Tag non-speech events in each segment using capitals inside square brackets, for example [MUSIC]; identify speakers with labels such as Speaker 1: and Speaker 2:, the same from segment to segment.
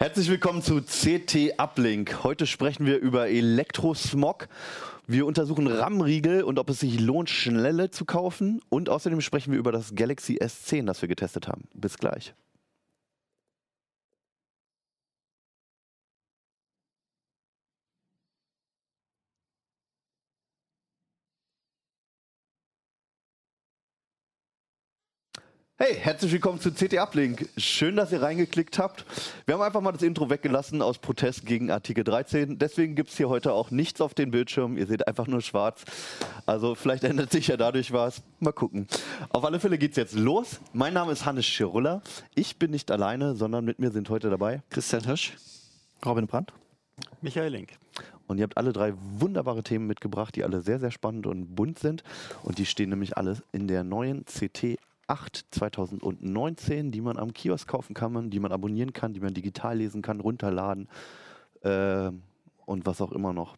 Speaker 1: Herzlich willkommen zu CT Uplink. Heute sprechen wir über Elektrosmog. Wir untersuchen RAM-Riegel und ob es sich lohnt, schnelle zu kaufen. Und außerdem sprechen wir über das Galaxy S10, das wir getestet haben. Bis gleich. Hey, herzlich willkommen zu CT Uplink. Schön, dass ihr reingeklickt habt. Wir haben einfach mal das Intro weggelassen aus Protest gegen Artikel 13. Deswegen gibt es hier heute auch nichts auf den Bildschirm. Ihr seht einfach nur schwarz. Also vielleicht ändert sich ja dadurch was. Mal gucken. Auf alle Fälle geht es jetzt los. Mein Name ist Hannes Schirulla. Ich bin nicht alleine, sondern mit mir sind heute dabei
Speaker 2: Christian Hirsch, Robin Brandt,
Speaker 3: Michael Link.
Speaker 1: Und ihr habt alle drei wunderbare Themen mitgebracht, die alle sehr, sehr spannend und bunt sind. Und die stehen nämlich alle in der neuen CT 8 2019, die man am Kiosk kaufen kann, die man abonnieren kann, die man digital lesen kann, runterladen äh, und was auch immer noch.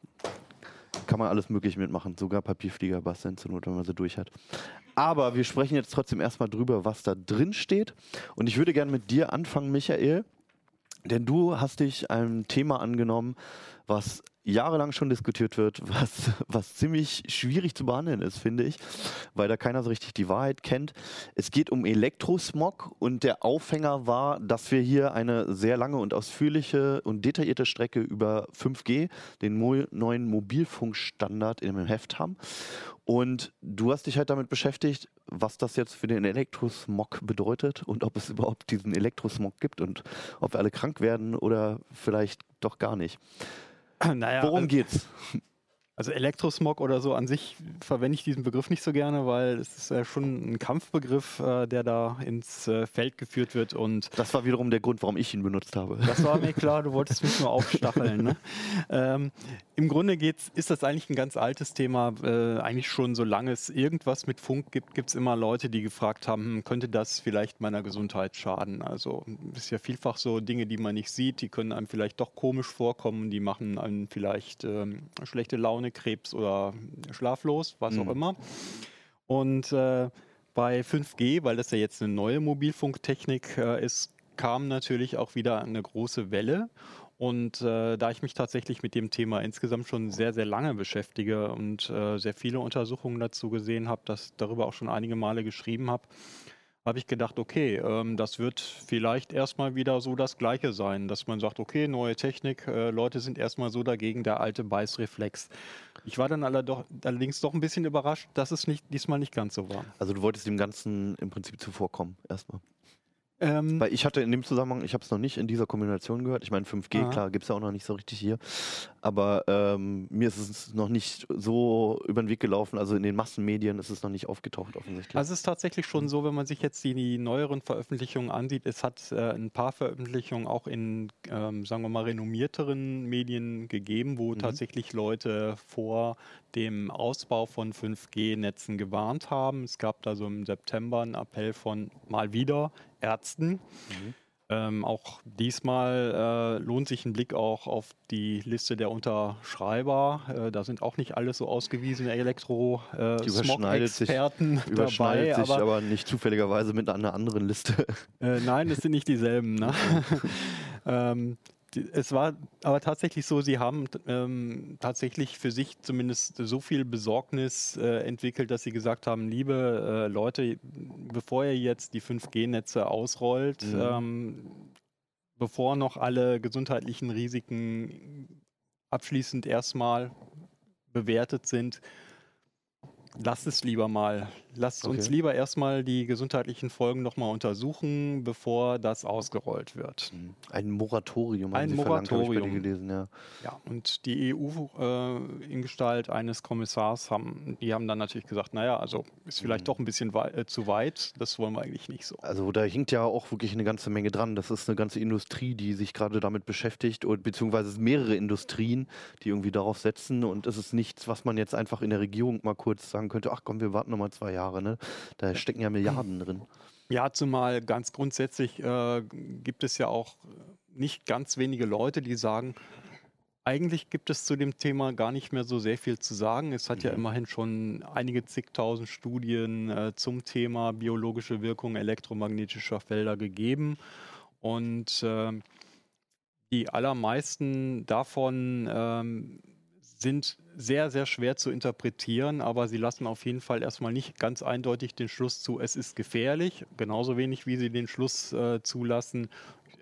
Speaker 1: Kann man alles möglich mitmachen, sogar Papierflieger basteln zur Not, wenn man sie durch hat. Aber wir sprechen jetzt trotzdem erstmal drüber, was da drin steht. Und ich würde gerne mit dir anfangen, Michael, denn du hast dich einem Thema angenommen, was jahrelang schon diskutiert wird, [LAUGHS] was, was ziemlich schwierig zu behandeln ist, finde ich, weil da keiner so richtig die Wahrheit kennt. Es geht um Elektrosmog und der Aufhänger war, dass wir hier eine sehr lange und ausführliche und detaillierte Strecke über 5G, den mo neuen Mobilfunkstandard im Heft haben. Und du hast dich halt damit beschäftigt, was das jetzt für den Elektrosmog bedeutet und ob es überhaupt diesen Elektrosmog gibt und ob wir alle krank werden oder vielleicht doch gar nicht.
Speaker 3: Naja,
Speaker 1: Worum
Speaker 3: also,
Speaker 1: geht's?
Speaker 3: Also Elektrosmog oder so an sich verwende ich diesen Begriff nicht so gerne, weil es ist ja schon ein Kampfbegriff, äh, der da ins äh, Feld geführt wird und
Speaker 1: Das war wiederum der Grund, warum ich ihn benutzt habe.
Speaker 3: das war mir [LAUGHS] klar, du wolltest mich nur aufstacheln. Ne? Ähm, Im Grunde geht's, ist das eigentlich ein ganz altes Thema. Äh, eigentlich schon solange es irgendwas mit Funk gibt, gibt es immer Leute, die gefragt haben, hm, könnte das vielleicht meiner Gesundheit schaden? Also es ist ja vielfach so Dinge, die man nicht sieht, die können einem vielleicht doch komisch vorkommen, die machen einem vielleicht ähm, schlechte Laune, Krebs oder schlaflos, was
Speaker 1: Mhm.
Speaker 3: auch immer. Und äh, bei 5G, weil das ja jetzt eine neue Mobilfunktechnik äh, ist, kam natürlich auch wieder eine große Welle. Und äh, da ich mich tatsächlich mit dem Thema insgesamt schon sehr, sehr lange beschäftige und äh, sehr viele Untersuchungen dazu gesehen habe, das darüber auch schon einige Male geschrieben habe, habe ich gedacht, okay, ähm, das wird vielleicht erstmal wieder so das Gleiche sein, dass man sagt, okay, neue Technik, äh, Leute sind erstmal so dagegen, der alte Beißreflex. Ich war dann allerdings doch ein bisschen überrascht, dass es nicht, diesmal nicht ganz so war.
Speaker 1: Also du wolltest dem Ganzen im Prinzip zuvorkommen, erstmal.
Speaker 3: Ähm,
Speaker 1: Weil ich hatte in dem Zusammenhang, ich habe es noch nicht in dieser Kombination gehört. Ich meine, 5G,
Speaker 3: Aha.
Speaker 1: klar, gibt es ja auch noch nicht so richtig hier. Aber ähm, mir ist es noch nicht so über den Weg gelaufen. Also in den Massenmedien ist es noch nicht aufgetaucht, offensichtlich.
Speaker 3: Also es ist tatsächlich schon so, wenn man sich jetzt die, die neueren Veröffentlichungen ansieht, es hat äh, ein paar Veröffentlichungen auch in, ähm, sagen wir mal, renommierteren Medien gegeben, wo
Speaker 1: Mhm.
Speaker 3: tatsächlich Leute vor dem Ausbau von 5G-Netzen gewarnt haben. Es gab da so im September einen Appell von mal wieder Ärzten.
Speaker 1: Mhm.
Speaker 3: Ähm, auch diesmal äh, lohnt sich ein Blick auch auf die Liste der Unterschreiber. Äh, da sind auch nicht alles so ausgewiesene
Speaker 1: Die überschneidet sich- Überschneidet
Speaker 3: dabei.
Speaker 1: sich
Speaker 3: aber
Speaker 1: aber nicht zufälligerweise mit einer anderen Liste.
Speaker 3: äh, nein, es sind nicht dieselben. Ne? [LAUGHS] [LAUGHS] ähm, es war aber tatsächlich so, sie haben ähm, tatsächlich für sich zumindest so viel Besorgnis äh, entwickelt, dass sie gesagt haben, liebe äh, Leute, bevor ihr jetzt die 5G-Netze ausrollt,
Speaker 1: Mhm.
Speaker 3: ähm, bevor noch alle gesundheitlichen Risiken abschließend erstmal bewertet sind, lasst es lieber mal. Lasst uns
Speaker 1: Okay.
Speaker 3: lieber erstmal die gesundheitlichen Folgen nochmal untersuchen, bevor das ausgerollt wird.
Speaker 1: Ein Moratorium
Speaker 3: Ein
Speaker 1: sie verlangt,
Speaker 3: Moratorium.
Speaker 1: gelesen, ja.
Speaker 3: Ja, und die EU äh, in Gestalt eines Kommissars haben, die haben dann natürlich gesagt, naja, also ist vielleicht
Speaker 1: Mhm.
Speaker 3: doch ein bisschen wei äh, zu weit, das wollen wir eigentlich nicht so.
Speaker 1: Also da hinkt ja auch wirklich eine ganze Menge dran. Das ist eine ganze Industrie, die sich gerade damit beschäftigt, und, beziehungsweise es sind mehrere Industrien, die irgendwie darauf setzen. Und es ist nichts, was man jetzt einfach in der Regierung mal kurz sagen könnte, ach komm, wir warten noch mal zwei Jahre. Ne? Da stecken ja Milliarden drin.
Speaker 3: Ja, zumal ganz grundsätzlich äh, gibt es ja auch nicht ganz wenige Leute, die sagen, eigentlich gibt es zu dem Thema gar nicht mehr so sehr viel zu sagen. Es hat ja
Speaker 1: Mhm.
Speaker 3: immerhin schon einige zigtausend Studien äh, zum Thema biologische Wirkung elektromagnetischer Felder gegeben. Und ähm, die allermeisten davon ähm, sind sehr, sehr schwer zu interpretieren, aber sie lassen auf jeden Fall erstmal nicht ganz eindeutig den Schluss zu, es ist gefährlich, genauso wenig wie sie den Schluss äh, zulassen,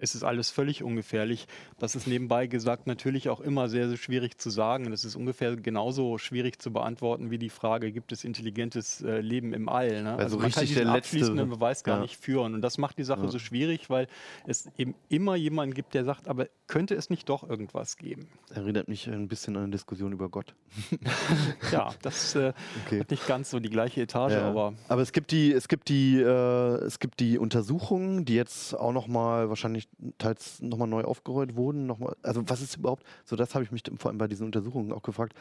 Speaker 3: es ist alles völlig ungefährlich. Das ist nebenbei gesagt natürlich auch immer sehr, sehr schwierig zu sagen. Das ist ungefähr genauso schwierig zu beantworten wie die Frage, gibt es intelligentes äh, Leben im All? Ne?
Speaker 1: Also, also man kann diesen
Speaker 3: abschließenden Beweis gar ja. nicht führen. Und das macht die Sache ja. so schwierig, weil es eben immer jemanden gibt, der sagt, aber könnte es nicht doch irgendwas geben?
Speaker 1: Erinnert mich ein bisschen an eine Diskussion über Gott. [LAUGHS]
Speaker 3: ja, das äh, okay. hat nicht ganz so die gleiche Etage, ja. aber...
Speaker 1: Aber es gibt die, es gibt die, äh, es gibt die Untersuchungen, die jetzt auch noch mal wahrscheinlich teils nochmal neu aufgerollt wurden. Noch mal, also was ist überhaupt, so das habe ich mich vor allem bei diesen Untersuchungen auch gefragt,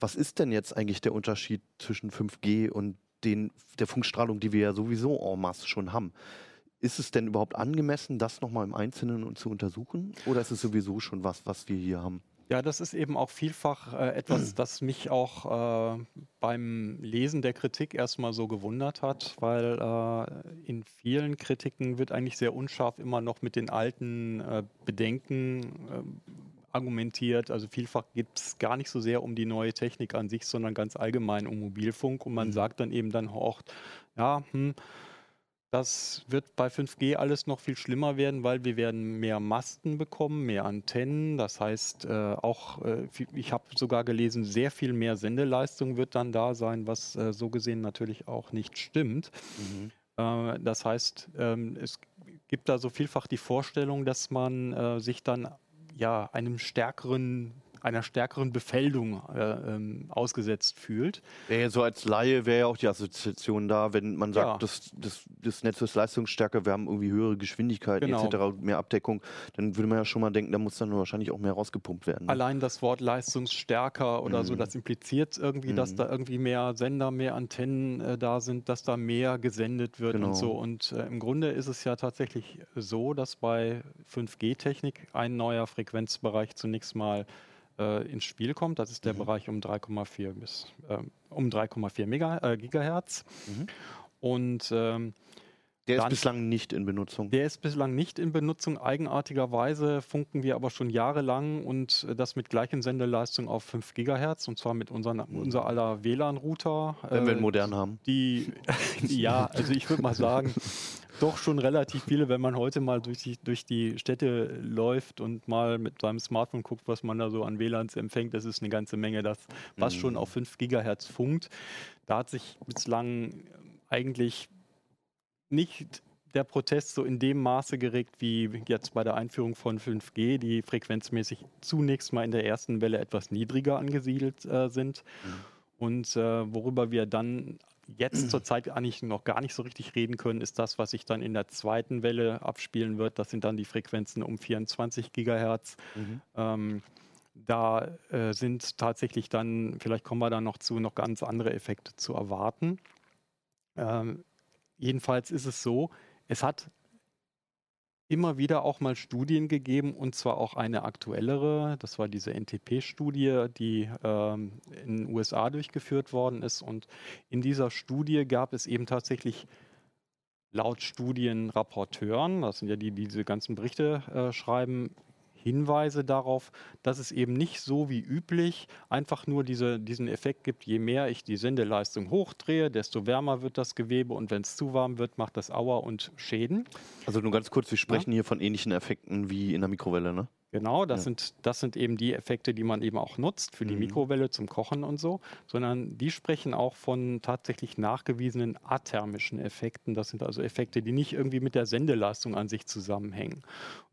Speaker 1: was ist denn jetzt eigentlich der Unterschied zwischen 5G und den, der Funkstrahlung, die wir ja sowieso en masse schon haben? Ist es denn überhaupt angemessen, das nochmal im Einzelnen zu untersuchen? Oder ist es sowieso schon was, was wir hier haben?
Speaker 3: Ja, das ist eben auch vielfach äh, etwas, das mich auch äh, beim Lesen der Kritik erstmal so gewundert hat, weil äh, in vielen Kritiken wird eigentlich sehr unscharf immer noch mit den alten äh, Bedenken äh, argumentiert. Also vielfach geht es gar nicht so sehr um die neue Technik an sich, sondern ganz allgemein um Mobilfunk und man mhm. sagt dann eben dann auch, ja, hm, das wird bei 5G alles noch viel schlimmer werden, weil wir werden mehr Masten bekommen, mehr Antennen. Das heißt, äh, auch, äh, ich habe sogar gelesen, sehr viel mehr Sendeleistung wird dann da sein, was äh, so gesehen natürlich auch nicht stimmt. Mhm. Äh, das heißt, ähm, es gibt da so vielfach die Vorstellung, dass man äh, sich dann ja einem stärkeren einer stärkeren Befeldung äh, ähm, ausgesetzt fühlt.
Speaker 1: Ja, so als Laie wäre ja auch die Assoziation da, wenn man sagt, ja. das, das, das, Netz ist leistungsstärker, wir haben irgendwie höhere Geschwindigkeiten genau. etc., mehr Abdeckung, dann würde man ja schon mal denken, da muss dann wahrscheinlich auch mehr rausgepumpt werden.
Speaker 3: Ne? Allein das Wort leistungsstärker oder mhm. so, das impliziert irgendwie, mhm. dass da irgendwie mehr Sender, mehr Antennen äh, da sind, dass da mehr gesendet wird genau. und so. Und äh, im Grunde ist es ja tatsächlich so, dass bei 5G-Technik ein neuer Frequenzbereich zunächst mal äh, ins Spiel kommt. Das ist der mhm. Bereich um 3,4 bis äh, um 3,4 äh, Gigahertz. Mhm. Und ähm,
Speaker 1: der ist bislang nicht in Benutzung.
Speaker 3: Der ist bislang nicht in Benutzung. Eigenartigerweise funken wir aber schon jahrelang und das mit gleichen Sendeleistung auf 5 Gigahertz und zwar mit unseren, mhm. unser aller WLAN-Router.
Speaker 1: Wenn äh, wir einen modernen haben.
Speaker 3: Die, [LAUGHS] ja, also ich würde mal sagen, [LAUGHS] doch schon relativ viele, wenn man heute mal durch die, durch die Städte läuft und mal mit seinem Smartphone guckt, was man da so an WLANs empfängt. Das ist eine ganze Menge, das, was mhm. schon auf 5 Gigahertz funkt. Da hat sich bislang eigentlich nicht der Protest so in dem Maße geregt wie jetzt bei der Einführung von 5G, die frequenzmäßig zunächst mal in der ersten Welle etwas niedriger angesiedelt äh, sind. Mhm. Und äh, worüber wir dann jetzt [CLEARS THROAT] zurzeit eigentlich noch gar nicht so richtig reden können, ist das, was sich dann in der zweiten Welle abspielen wird. Das sind dann die Frequenzen um 24 Gigahertz. Mhm. Ähm, da äh, sind tatsächlich dann, vielleicht kommen wir da noch zu, noch ganz andere Effekte zu erwarten. Ähm, Jedenfalls ist es so, es hat immer wieder auch mal Studien gegeben und zwar auch eine aktuellere. Das war diese NTP-Studie, die ähm, in den USA durchgeführt worden ist. Und in dieser Studie gab es eben tatsächlich laut Studienrapporteuren, das sind ja die, die diese ganzen Berichte äh, schreiben, Hinweise darauf, dass es eben nicht so wie üblich einfach nur diese, diesen Effekt gibt, je mehr ich die Sendeleistung hochdrehe, desto wärmer wird das Gewebe und wenn es zu warm wird, macht das Auer und Schäden.
Speaker 1: Also nur ganz kurz, wir sprechen ja. hier von ähnlichen Effekten wie in der Mikrowelle, ne?
Speaker 3: Genau, das, ja. sind, das sind eben die Effekte, die man eben auch nutzt für die mhm. Mikrowelle zum Kochen und so, sondern die sprechen auch von tatsächlich nachgewiesenen athermischen Effekten. Das sind also Effekte, die nicht irgendwie mit der Sendeleistung an sich zusammenhängen.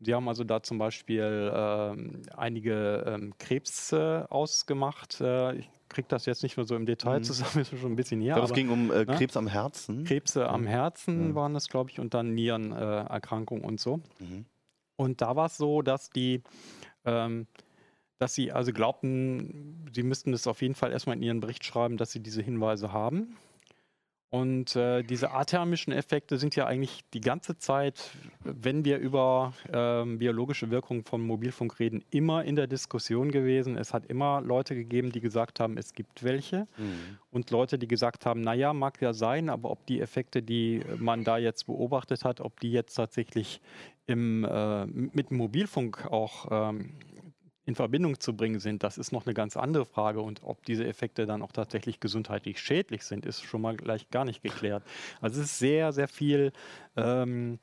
Speaker 3: Die haben also da zum Beispiel ähm, einige ähm, Krebse ausgemacht. Äh, ich kriege das jetzt nicht mehr so im Detail mhm. zusammen, [LAUGHS] ist schon ein bisschen her.
Speaker 1: es ging um äh, ne? Krebs am Herzen.
Speaker 3: Krebse am Herzen mhm. waren das, glaube ich, und dann Nierenerkrankungen äh, und so. Mhm. Und da war es so, dass die, ähm, dass sie also glaubten, sie müssten es auf jeden Fall erstmal in ihren Bericht schreiben, dass sie diese Hinweise haben. Und äh, diese athermischen Effekte sind ja eigentlich die ganze Zeit, wenn wir über ähm, biologische Wirkungen von Mobilfunk reden, immer in der Diskussion gewesen. Es hat immer Leute gegeben, die gesagt haben, es gibt welche. Mhm. Und Leute, die gesagt haben, naja, mag ja sein, aber ob die Effekte, die man da jetzt beobachtet hat, ob die jetzt tatsächlich im, äh, mit dem Mobilfunk auch ähm, in Verbindung zu bringen sind, das ist noch eine ganz andere Frage. Und ob diese Effekte dann auch tatsächlich gesundheitlich schädlich sind, ist schon mal gleich gar nicht geklärt. Also es ist sehr, sehr viel ähm,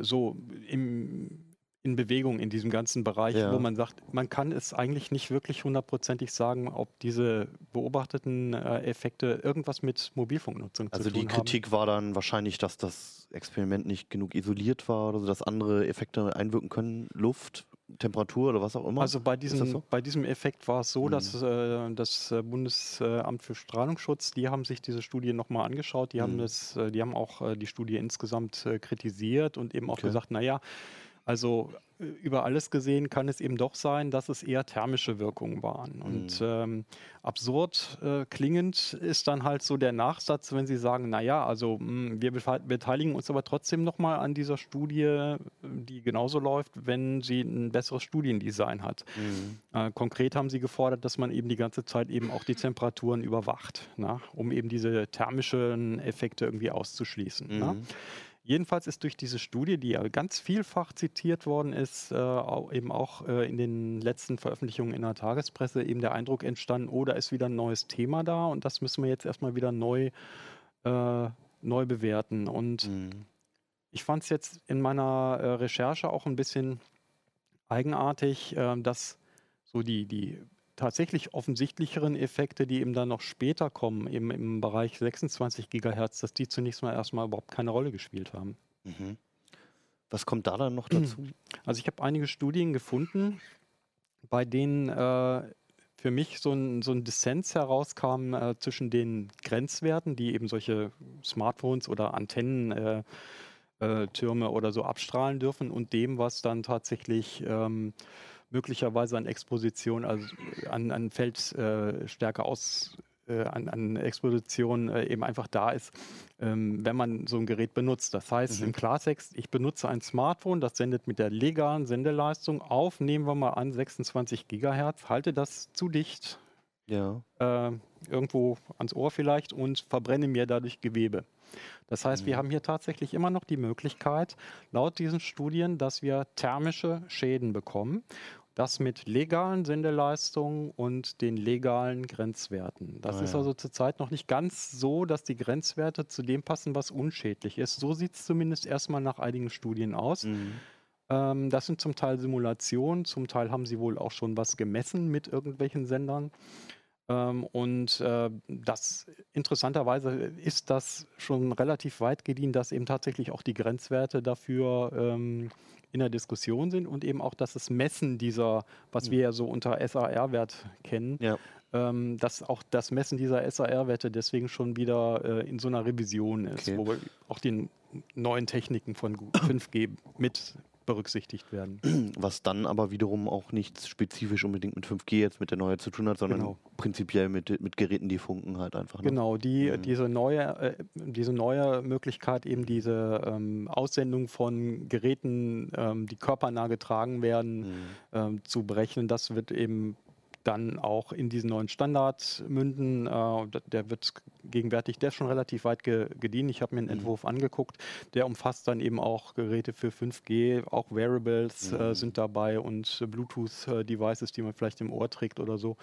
Speaker 3: so im, in Bewegung in diesem ganzen Bereich, ja. wo man sagt, man kann es eigentlich nicht wirklich hundertprozentig sagen, ob diese beobachteten äh, Effekte irgendwas mit Mobilfunknutzung
Speaker 1: also
Speaker 3: zu tun
Speaker 1: haben. Also die Kritik war dann wahrscheinlich, dass das Experiment nicht genug isoliert war oder so, dass andere Effekte einwirken können, Luft, Temperatur oder was auch immer?
Speaker 3: Also bei diesem, so? bei diesem Effekt war es so, mhm. dass äh, das äh, Bundesamt für Strahlungsschutz, die haben sich diese Studie nochmal angeschaut, die mhm. haben das, äh, die haben auch äh, die Studie insgesamt äh, kritisiert und eben auch okay. gesagt, naja, also über alles gesehen kann es eben doch sein, dass es eher thermische Wirkungen waren. Und mhm. ähm, absurd äh, klingend ist dann halt so der Nachsatz, wenn Sie sagen, naja, also mh, hm, wir beteiligen uns aber trotzdem nochmal an dieser Studie, die genauso läuft, wenn sie ein besseres Studiendesign hat. Mhm. Äh, konkret haben Sie gefordert, dass man eben die ganze Zeit eben auch die Temperaturen überwacht, na, um eben diese thermischen Effekte irgendwie auszuschließen. Mhm. Jedenfalls ist durch diese Studie, die ja ganz vielfach zitiert worden ist, äh, eben auch äh, in den letzten Veröffentlichungen in der Tagespresse eben der Eindruck entstanden, oh, da ist wieder ein neues Thema da und das müssen wir jetzt erstmal wieder neu, äh, neu bewerten. Und mhm. ich fand es jetzt in meiner äh, Recherche auch ein bisschen eigenartig, äh, dass so die, die tatsächlich offensichtlicheren Effekte, die eben dann noch später kommen, eben im Bereich 26 Gigahertz, dass die zunächst mal erstmal überhaupt keine Rolle gespielt haben. Mhm.
Speaker 1: Was kommt da dann noch [CLEARS THROAT] dazu?
Speaker 3: Also ich habe einige Studien gefunden, bei denen äh, für mich so ein, so ein Dissens herauskam äh, zwischen den Grenzwerten, die eben solche Smartphones oder Antennentürme äh, oder so abstrahlen dürfen und dem, was dann tatsächlich ähm, möglicherweise an Exposition, also an, an Feldstärke äh, aus, äh, an, an Exposition äh, eben einfach da ist, ähm, wenn man so ein Gerät benutzt. Das heißt mhm. im Klartext, ich benutze ein Smartphone, das sendet mit der legalen Sendeleistung auf, nehmen wir mal an 26 Gigahertz, halte das zu dicht, ja. äh, irgendwo ans Ohr vielleicht und verbrenne mir dadurch Gewebe. Das heißt, mhm. wir haben hier tatsächlich immer noch die Möglichkeit, laut diesen Studien, dass wir thermische Schäden bekommen. Das mit legalen Sendeleistungen und den legalen Grenzwerten. Das ah, ist also zurzeit noch nicht ganz so, dass die Grenzwerte zu dem passen, was unschädlich ist. So sieht es zumindest erstmal nach einigen Studien aus. Mhm. Ähm, das sind zum Teil Simulationen, zum Teil haben sie wohl auch schon was gemessen mit irgendwelchen Sendern. Ähm, und äh, das interessanterweise ist das schon relativ weit gediehen, dass eben tatsächlich auch die Grenzwerte dafür ähm, in der Diskussion sind und eben auch, dass das Messen dieser, was wir ja so unter SAR-Wert kennen, ja. ähm, dass auch das Messen dieser SAR-Werte deswegen schon wieder äh, in so einer Revision ist, okay. wo auch die neuen Techniken von 5G mit berücksichtigt werden.
Speaker 1: Was dann aber wiederum auch nichts spezifisch unbedingt mit 5G jetzt mit der Neue zu tun hat, sondern genau. prinzipiell mit, mit Geräten, die funken halt einfach.
Speaker 3: Ne? Genau, die, mhm. diese, neue, äh, diese neue Möglichkeit, eben diese ähm, Aussendung von Geräten, ähm, die körpernah getragen werden, mhm. ähm, zu berechnen, das wird eben dann auch in diesen neuen Standard münden. Äh, der wird gegenwärtig, der ist schon relativ weit ge gediehen. Ich habe mir einen mhm. Entwurf angeguckt. Der umfasst dann eben auch Geräte für 5G, auch Wearables äh, mhm. äh, sind dabei und Bluetooth-Devices, die man vielleicht im Ohr trägt oder so.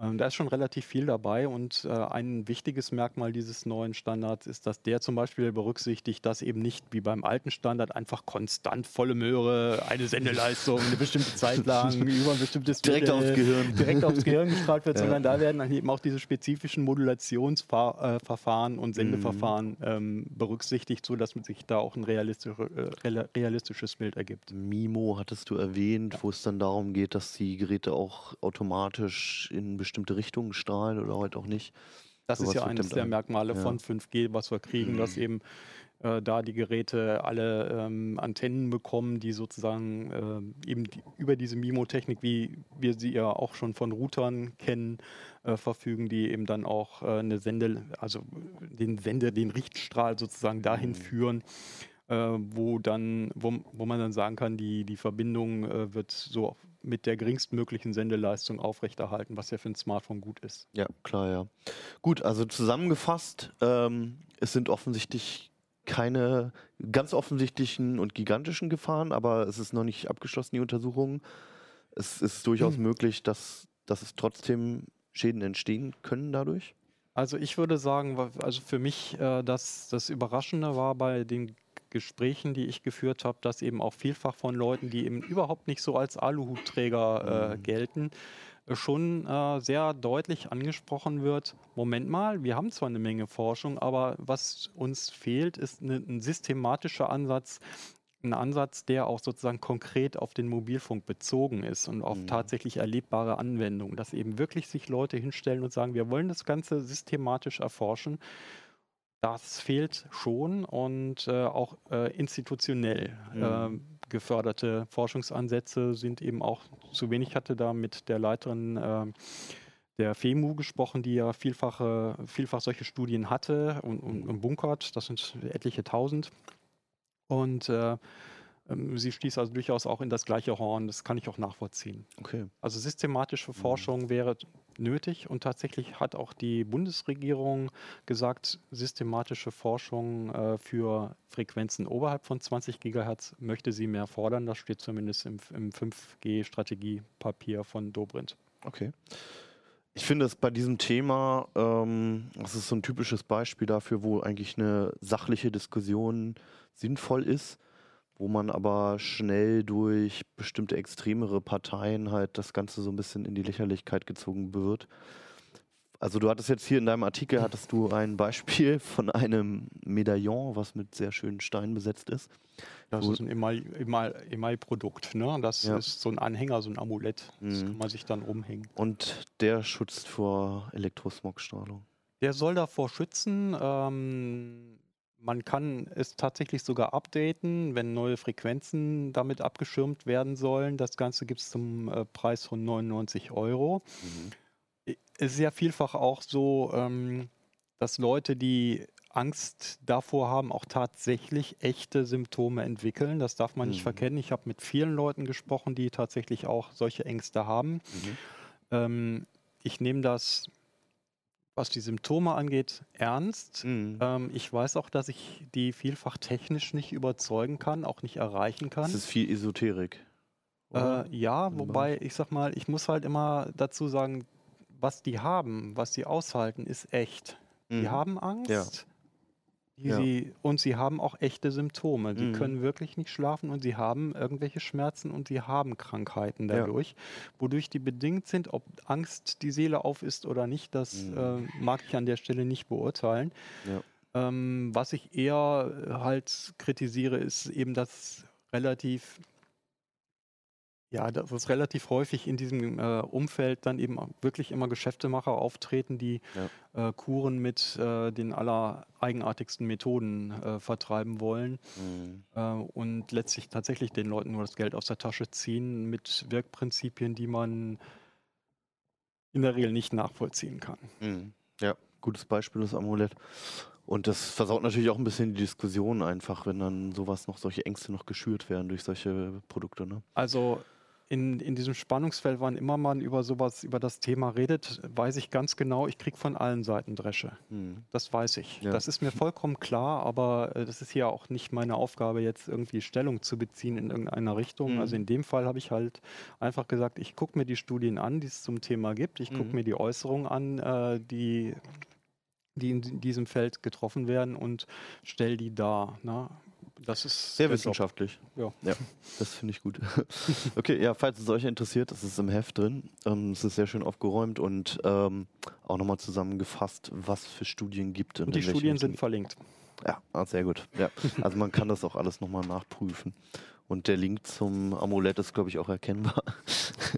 Speaker 3: Ähm, da ist schon relativ viel dabei und äh, ein wichtiges Merkmal dieses neuen Standards ist, dass der zum Beispiel berücksichtigt, dass eben nicht wie beim alten Standard einfach konstant volle Möhre eine Sendeleistung eine bestimmte Zeit lang [LAUGHS] über ein bestimmtes
Speaker 1: direkt Mittel, aufs Gehirn
Speaker 3: direkt aufs Gehirn gestrahlt wird, [LAUGHS] ja. sondern da werden dann eben auch diese spezifischen Modulationsverfahren und Sendeverfahren mhm. ähm, berücksichtigt, so dass man sich da auch ein realistisch, äh, realistisches Bild ergibt.
Speaker 1: Mimo hattest du erwähnt, ja. wo es dann darum geht, dass die Geräte auch automatisch in bestimmte Richtungen strahlen oder heute auch nicht.
Speaker 3: Das so ist ja eines der Merkmale ja. von 5G, was wir kriegen, mhm. dass eben äh, da die Geräte alle ähm, Antennen bekommen, die sozusagen äh, eben die, über diese MIMO-Technik, wie wir sie ja auch schon von Routern kennen, äh, verfügen, die eben dann auch äh, eine Sende, also den Sende, den Richtstrahl sozusagen dahin mhm. führen, äh, wo dann, wo, wo man dann sagen kann, die, die Verbindung äh, wird so mit der geringstmöglichen Sendeleistung aufrechterhalten, was ja für ein Smartphone gut ist.
Speaker 1: Ja, klar, ja. Gut, also zusammengefasst, ähm, es sind offensichtlich keine ganz offensichtlichen und gigantischen Gefahren, aber es ist noch nicht abgeschlossen, die Untersuchung. Es ist durchaus
Speaker 3: Hm.
Speaker 1: möglich, dass, dass es trotzdem Schäden entstehen können dadurch.
Speaker 3: Also ich würde sagen, also für mich äh, das, das Überraschende war bei den Gesprächen, die ich geführt habe, dass eben auch vielfach von Leuten, die eben überhaupt nicht so als Aluhutträger äh,
Speaker 1: Mhm.
Speaker 3: gelten, äh, schon äh, sehr deutlich angesprochen wird, Moment mal, wir haben zwar eine Menge Forschung, aber was uns fehlt, ist eine, ein systematischer Ansatz, ein Ansatz, der auch sozusagen konkret auf den Mobilfunk bezogen ist und auf
Speaker 1: Mhm.
Speaker 3: tatsächlich erlebbare Anwendungen, dass eben wirklich sich Leute hinstellen und sagen, wir wollen das Ganze systematisch erforschen. Das fehlt schon und äh, auch äh, institutionell
Speaker 1: Mhm.
Speaker 3: äh, geförderte Forschungsansätze sind eben auch zu wenig. Ich hatte da mit der Leiterin äh, der FEMU gesprochen, die ja vielfache, vielfach solche Studien hatte und, und, und bunkert. Das sind etliche tausend. Und äh, ähm, sie stieß also durchaus auch in das gleiche Horn. Das kann ich auch nachvollziehen.
Speaker 1: Okay.
Speaker 3: Also systematische Forschung wäre nötig und tatsächlich hat auch die Bundesregierung gesagt, systematische Forschung äh, für Frequenzen oberhalb von 20 Gigahertz möchte sie mehr fordern. Das steht zumindest im, im 5G-Strategiepapier von Dobrindt.
Speaker 1: Okay. Ich finde es bei diesem Thema, ähm, das ist so ein typisches Beispiel dafür, wo eigentlich eine sachliche Diskussion sinnvoll ist, wo man aber schnell durch bestimmte extremere Parteien halt das Ganze so ein bisschen in die Lächerlichkeit gezogen wird. Also du hattest jetzt hier in deinem Artikel, hattest du ein Beispiel von einem Medaillon, was mit sehr schönen Steinen besetzt ist.
Speaker 3: Das ist ein Emai- Emai- Emai-Produkt. Ne? Das
Speaker 1: Ja.
Speaker 3: ist so ein Anhänger, so ein Amulett. Das
Speaker 1: Mhm.
Speaker 3: kann man sich dann umhängen.
Speaker 1: Und der schützt vor Elektrosmogstrahlung.
Speaker 3: Der soll davor schützen. Ähm, man kann es tatsächlich sogar updaten, wenn neue Frequenzen damit abgeschirmt werden sollen. Das Ganze gibt es zum äh, Preis von 99 Euro. I- Es ist ja vielfach auch so, ähm, dass Leute, die Angst davor haben, auch tatsächlich echte Symptome entwickeln. Das darf man nicht
Speaker 1: Mhm.
Speaker 3: verkennen. Ich habe mit vielen Leuten gesprochen, die tatsächlich auch solche Ängste haben.
Speaker 1: Mhm.
Speaker 3: Ähm, ich nehme das, was die Symptome angeht, ernst.
Speaker 1: Mhm.
Speaker 3: Ähm, ich weiß auch, dass ich die vielfach technisch nicht überzeugen kann, auch nicht erreichen kann.
Speaker 1: Das ist viel Esoterik.
Speaker 3: Äh, ja, wobei ich sag mal, ich muss halt immer dazu sagen, was die haben, was die aushalten, ist echt. Die
Speaker 1: Mhm.
Speaker 3: haben Angst. Die
Speaker 1: Ja.
Speaker 3: sie, und sie haben auch echte Symptome. Die
Speaker 1: Mhm.
Speaker 3: können wirklich nicht schlafen und sie haben irgendwelche Schmerzen und sie haben Krankheiten
Speaker 1: Ja.
Speaker 3: dadurch, wodurch die bedingt sind, ob Angst die Seele auf ist oder nicht, das
Speaker 1: Mhm.
Speaker 3: äh, mag ich an der Stelle nicht beurteilen.
Speaker 1: Ja.
Speaker 3: Ähm, was ich eher halt kritisiere, ist eben das relativ ja, dass es relativ häufig in diesem äh, Umfeld dann eben wirklich immer Geschäftemacher auftreten, die äh, Kuren mit äh, den allereigenartigsten Methoden äh, vertreiben wollen
Speaker 1: Mhm.
Speaker 3: äh, und letztlich tatsächlich den Leuten nur das Geld aus der Tasche ziehen mit Wirkprinzipien, die man in der Regel nicht nachvollziehen kann.
Speaker 1: Mhm. Ja, gutes Beispiel das Amulett. Und das versaut natürlich auch ein bisschen die Diskussion einfach, wenn dann sowas noch, solche Ängste noch geschürt werden durch solche Produkte. Ne?
Speaker 3: Also in, in diesem Spannungsfeld, wann immer man über sowas, über das Thema redet, weiß ich ganz genau, ich kriege von allen Seiten Dresche.
Speaker 1: Mhm.
Speaker 3: Das weiß ich.
Speaker 1: Ja.
Speaker 3: Das ist mir vollkommen klar, aber äh, das ist hier auch nicht meine Aufgabe, jetzt irgendwie Stellung zu beziehen in irgendeiner Richtung.
Speaker 1: Mhm.
Speaker 3: Also in dem Fall habe ich halt einfach gesagt, ich gucke mir die Studien an, die es zum Thema gibt. Ich gucke
Speaker 1: Mhm.
Speaker 3: mir die Äußerungen an, äh, die, die in diesem Feld getroffen werden und stelle die dar. Ne? Das ist
Speaker 1: Sehr
Speaker 3: Job.
Speaker 1: wissenschaftlich.
Speaker 3: Ja.
Speaker 1: ja das finde ich gut. [LAUGHS] okay, ja, falls es euch interessiert, das ist im Heft drin. Ähm, es ist sehr schön aufgeräumt und ähm, auch nochmal zusammengefasst, was für Studien gibt.
Speaker 3: Und die Studien sind verlinkt.
Speaker 1: Ja, ah, sehr gut. Ja. Also man kann das auch alles nochmal nachprüfen. Und der Link zum Amulett ist, glaube ich, auch erkennbar.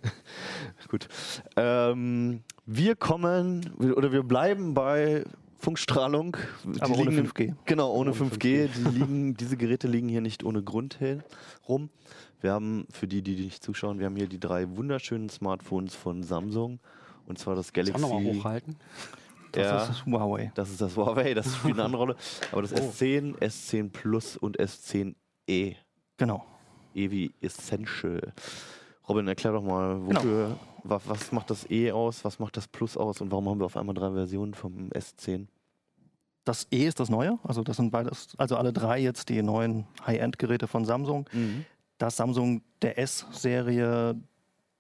Speaker 1: [LAUGHS] gut. Ähm, wir kommen oder wir bleiben bei Funkstrahlung. Die
Speaker 2: Aber ohne
Speaker 1: liegen-
Speaker 2: 5G.
Speaker 1: Genau, ohne,
Speaker 3: Ohne
Speaker 1: 5G. Die liegen, diese Geräte liegen hier nicht ohne Grund herum. Wir haben, für die, die nicht zuschauen, wir haben hier die drei wunderschönen Smartphones von Samsung. Und zwar das Galaxy.
Speaker 3: nochmal hochhalten.
Speaker 2: Das
Speaker 1: Ja.
Speaker 2: ist das Huawei.
Speaker 1: Das ist das Huawei, das spielt eine andere Rolle. Aber das [LAUGHS]
Speaker 3: Oh.
Speaker 1: S10, S10 Plus und S10e.
Speaker 2: Genau.
Speaker 1: E wie Essential. Robin, erklär doch mal,
Speaker 2: Genau.
Speaker 1: wofür, wa- was macht das E aus, was macht das Plus aus und warum haben wir auf einmal drei Versionen vom S10?
Speaker 2: Das E ist das Neue, also das sind beides, also alle drei jetzt die neuen High-End-Geräte von Samsung.
Speaker 1: Mhm.
Speaker 2: Das Samsung der S-Serie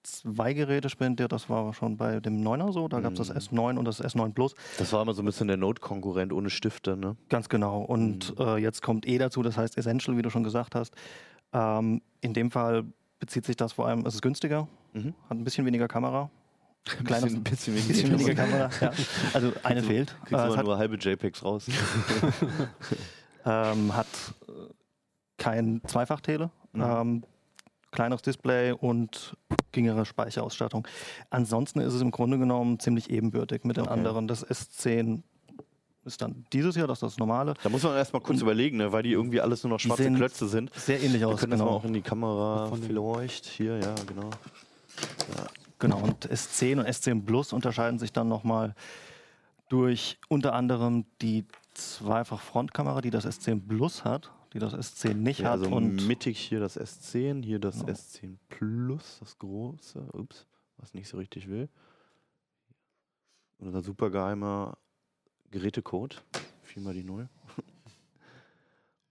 Speaker 2: zwei Geräte spendiert, das war schon bei dem 9er so, da gab es das
Speaker 1: Mhm.
Speaker 2: S9 und das S9 Plus.
Speaker 1: Das war immer so ein bisschen der Note-Konkurrent ohne Stifte, ne?
Speaker 2: Ganz genau. Und
Speaker 1: Mhm.
Speaker 2: äh, jetzt kommt E dazu, das heißt Essential, wie du schon gesagt hast. Ähm, in dem Fall bezieht sich das vor allem, es ist günstiger,
Speaker 1: Mhm.
Speaker 2: hat ein bisschen weniger Kamera. Kleines,
Speaker 1: bisschen, bisschen,
Speaker 2: ein bisschen weniger Kamera, ja. Also [LAUGHS] eine fehlt.
Speaker 1: Kriegst
Speaker 2: Äh,
Speaker 1: nur halbe JPEGs raus. [LAUGHS]
Speaker 2: ähm, hat äh, kein Zweifach-Tele,
Speaker 1: Mhm.
Speaker 2: ähm, kleineres Display und geringere Speicherausstattung. Ansonsten ist es im Grunde genommen ziemlich ebenbürtig mit den
Speaker 1: Okay.
Speaker 2: anderen. Das S10 ist dann dieses Jahr, das ist das normale.
Speaker 1: Da muss man erstmal kurz überlegen, ne? weil die irgendwie alles nur noch schwarze Klötze sind.
Speaker 2: Sehr ähnlich
Speaker 1: Wir
Speaker 2: aus,
Speaker 1: können das mal
Speaker 2: genau.
Speaker 1: auch in die Kamera vielleicht. Hier, ja, genau.
Speaker 2: Genau, und S10 und S10 Plus unterscheiden sich dann nochmal durch unter anderem die Zweifach-Frontkamera, die das S10 Plus hat, die das S10 nicht
Speaker 1: Ja,
Speaker 2: hat.
Speaker 1: also
Speaker 2: und
Speaker 1: mittig hier das S10, hier das
Speaker 2: Genau.
Speaker 1: S10 Plus, das große. Ups, was nicht so richtig will. Und unser super geheimer Gerätecode. Viermal die Null.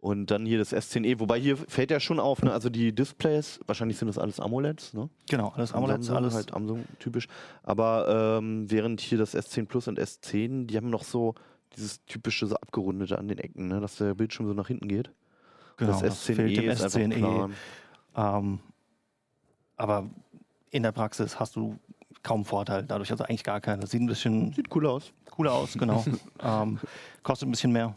Speaker 1: Und dann hier das S10e, wobei hier fällt ja schon auf, ne? also die Displays, wahrscheinlich sind das alles AMOLEDs, ne?
Speaker 2: genau, alles AMOLED,
Speaker 1: Samsung,
Speaker 2: alles
Speaker 1: halt Samsung typisch. Aber ähm, während hier das S10 Plus und S10, die haben noch so dieses typische so abgerundete an den Ecken, ne? dass der Bildschirm so nach hinten geht.
Speaker 2: genau,
Speaker 1: das
Speaker 2: das
Speaker 1: S10e
Speaker 2: fehlt dem
Speaker 1: ist einfach
Speaker 2: S10e.
Speaker 1: plan.
Speaker 2: Ähm, aber in der Praxis hast du kaum Vorteil, dadurch also eigentlich gar keinen. Das sieht ein bisschen
Speaker 1: Sieht cool aus.
Speaker 2: cooler aus, genau. [LAUGHS] ähm, kostet ein bisschen mehr.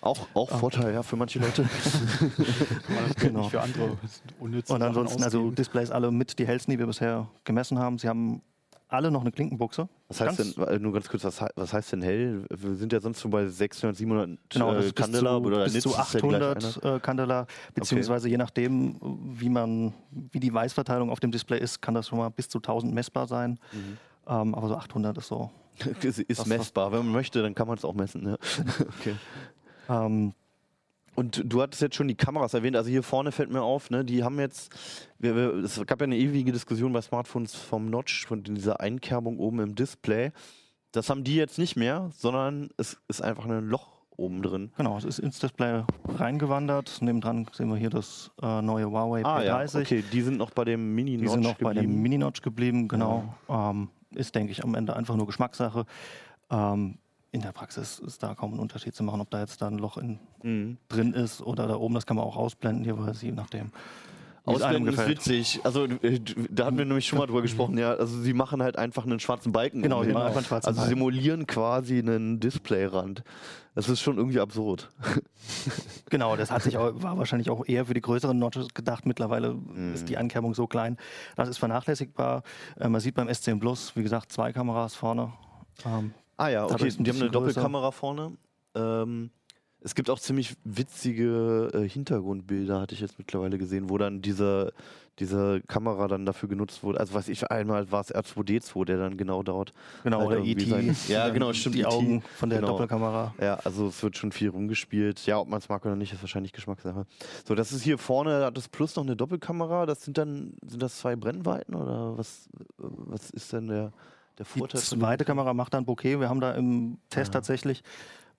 Speaker 1: Auch, auch
Speaker 2: Ah.
Speaker 1: Vorteil, ja, für manche Leute. [LAUGHS]
Speaker 2: Genau.
Speaker 3: für andere unnütze
Speaker 2: Und ansonsten, also. Displays alle mit die hellsten, die wir bisher gemessen haben. Sie haben alle noch eine Klinkenbuchse.
Speaker 1: Was heißt
Speaker 2: Ganz-
Speaker 1: denn, äh, nur ganz kurz, was, was heißt denn hell? Wir sind ja sonst so bei 600, 700
Speaker 2: Genau,
Speaker 1: äh,
Speaker 2: bis
Speaker 1: Candela
Speaker 2: zu,
Speaker 1: oder
Speaker 2: bis zu
Speaker 1: ist ja gleich
Speaker 2: 800 äh, Candela, beziehungsweise je nachdem, wie man, wie die Weißverteilung auf dem Display ist, kann das schon mal bis zu 1000 messbar sein.
Speaker 1: Mhm.
Speaker 2: Ähm, aber so 800 ist so. [LAUGHS]
Speaker 1: Ist messbar. Wenn man möchte, dann kann man es auch messen. Ja. [LAUGHS] okay. [LAUGHS]
Speaker 2: Ähm,
Speaker 1: Und du hattest jetzt schon die Kameras erwähnt, also hier vorne fällt mir auf, ne, die haben jetzt, wir, wir, es gab ja eine ewige Diskussion bei Smartphones vom Notch, von dieser Einkerbung oben im Display. Das haben die jetzt nicht mehr, sondern es ist einfach ein Loch oben drin.
Speaker 2: genau, es ist ins Display reingewandert. Nebendran sehen wir hier das äh, neue Huawei
Speaker 1: Ah ja,
Speaker 2: P30.
Speaker 1: okay, die sind noch bei dem Mini-Notch
Speaker 2: Die sind noch bei dem
Speaker 1: geblieben.
Speaker 2: Mini-Notch geblieben, genau. Ähm, ist, denke ich, am Ende einfach nur Geschmackssache. Ähm, in der Praxis ist da kaum ein Unterschied zu machen, ob da jetzt da ein Loch in,
Speaker 1: Mhm.
Speaker 2: drin ist oder da oben. Das kann man auch ausblenden, jeweils, je nachdem.
Speaker 1: Ausblenden ist witzig. Also äh, da haben wir nämlich schon mal drüber gesprochen. Ja, also sie machen halt einfach einen schwarzen Balken.
Speaker 2: Genau, die
Speaker 1: umhin.
Speaker 2: machen einfach einen schwarzen
Speaker 1: Also
Speaker 2: Balken.
Speaker 1: simulieren quasi einen Displayrand. Das ist schon irgendwie absurd. [LAUGHS]
Speaker 2: Genau, das hat sich auch, war wahrscheinlich auch eher für die größeren Notches gedacht. Mittlerweile
Speaker 1: Mhm.
Speaker 2: ist die Ankerbung so klein. Das ist vernachlässigbar. Äh, man sieht beim S10 Plus, wie gesagt, zwei Kameras vorne. Ähm,
Speaker 1: Ah ja, okay. Die haben eine
Speaker 2: größer.
Speaker 1: Doppelkamera vorne. Ähm, es gibt auch ziemlich witzige äh, Hintergrundbilder, hatte ich jetzt mittlerweile gesehen, wo dann diese, diese Kamera dann dafür genutzt wurde. Also weiß ich, einmal war es R2D2, der dann genau dort.
Speaker 2: genau,
Speaker 1: Halt
Speaker 2: oder ET.
Speaker 1: sein- [LAUGHS] Ja, genau, stimmt,
Speaker 2: Die
Speaker 1: ET.
Speaker 2: Augen von der
Speaker 1: Genau.
Speaker 2: Doppelkamera.
Speaker 1: Ja, also es wird schon viel rumgespielt. Ja, ob man es mag oder nicht, ist wahrscheinlich Geschmackssache. So, das ist hier vorne, hat das Plus noch eine Doppelkamera. Das sind dann, sind das zwei Brennweiten oder was, was ist denn der, der
Speaker 2: Die
Speaker 1: Vorteil? von
Speaker 2: zweite? Kamera macht dann Bokeh. Wir haben da im Test
Speaker 1: Ah.
Speaker 2: tatsächlich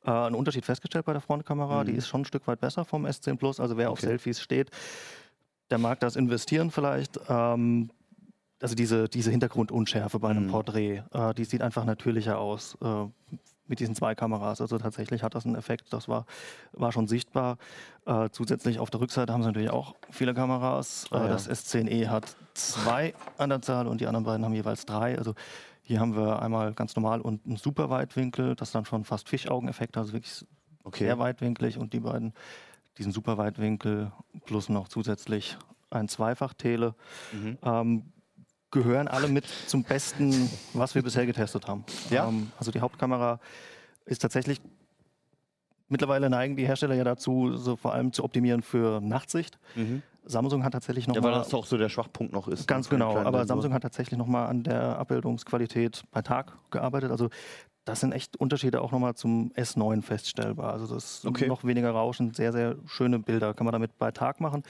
Speaker 2: äh, einen Unterschied festgestellt bei der Frontkamera. Die
Speaker 1: Mhm.
Speaker 2: ist schon ein Stück weit besser vom S10 Plus. Also wer auf
Speaker 1: Okay.
Speaker 2: Selfies steht, der mag das investieren vielleicht. Ähm, also diese, diese Hintergrundunschärfe bei einem
Speaker 1: Mhm.
Speaker 2: Porträt, äh, die sieht einfach natürlicher aus äh, mit diesen zwei Kameras. Also tatsächlich hat das einen Effekt, das war, war schon sichtbar. Äh, zusätzlich auf der Rückseite haben sie natürlich auch viele Kameras.
Speaker 1: Ah,
Speaker 2: äh,
Speaker 1: ja.
Speaker 2: Das S10e hat zwei an der Zahl und die anderen beiden haben jeweils drei. Also hier haben wir einmal ganz normal und einen super Weitwinkel, das dann schon fast Fischaugeneffekt, also wirklich
Speaker 1: Okay.
Speaker 2: sehr weitwinklig und die beiden, diesen super Weitwinkel plus noch zusätzlich ein Zweifach-Tele,
Speaker 1: Mhm.
Speaker 2: ähm, gehören alle mit zum Besten, was wir bisher getestet haben.
Speaker 1: Ja?
Speaker 2: Ähm, also die Hauptkamera ist tatsächlich, mittlerweile neigen die Hersteller ja dazu, so vor allem zu optimieren für Nachtsicht.
Speaker 1: Mhm.
Speaker 2: Samsung hat tatsächlich noch
Speaker 1: Ja,
Speaker 2: mal
Speaker 1: weil das auch so der Schwachpunkt noch ist.
Speaker 2: Ganz
Speaker 1: ne,
Speaker 2: genau, aber. Samsung hat tatsächlich nochmal an der Abbildungsqualität bei Tag gearbeitet. Also das sind echt Unterschiede auch nochmal zum S9 feststellbar. Also das ist
Speaker 1: Okay.
Speaker 2: noch weniger Rauschen, sehr, sehr schöne Bilder kann man damit bei Tag machen.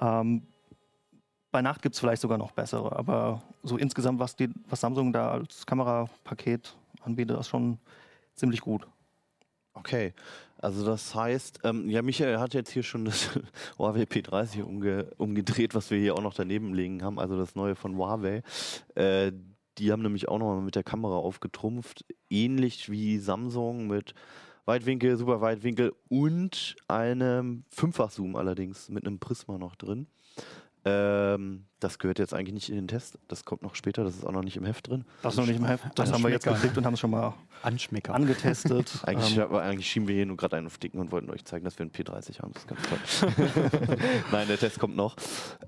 Speaker 2: Ähm, bei Nacht gibt es vielleicht sogar noch bessere, aber so insgesamt, was, die, was Samsung da als Kamerapaket anbietet, ist schon ziemlich gut.
Speaker 1: Okay, also das heißt, ähm, ja, Michael hat jetzt hier schon das [LAUGHS] Huawei P30 umge umgedreht, was wir hier auch noch daneben liegen haben, also das neue von Huawei. Äh, die haben nämlich auch nochmal mit der Kamera aufgetrumpft, ähnlich wie Samsung mit Weitwinkel, super Weitwinkel und einem Fünffach-Zoom allerdings mit einem Prisma noch drin. Ähm, das gehört jetzt eigentlich nicht in den Test. Das kommt noch später. Das ist auch noch nicht im Heft drin.
Speaker 2: Das ist noch nicht im Heft. Das haben wir jetzt geklickt und haben es schon mal
Speaker 3: Anschmecker.
Speaker 2: angetestet. [LAUGHS]
Speaker 1: Eigentlich,
Speaker 2: Ähm,
Speaker 1: eigentlich schieben wir hier nur gerade einen auf Dicken und wollten euch zeigen, dass wir einen P30 haben. Das ist ganz toll. [LAUGHS] Nein, der Test kommt noch.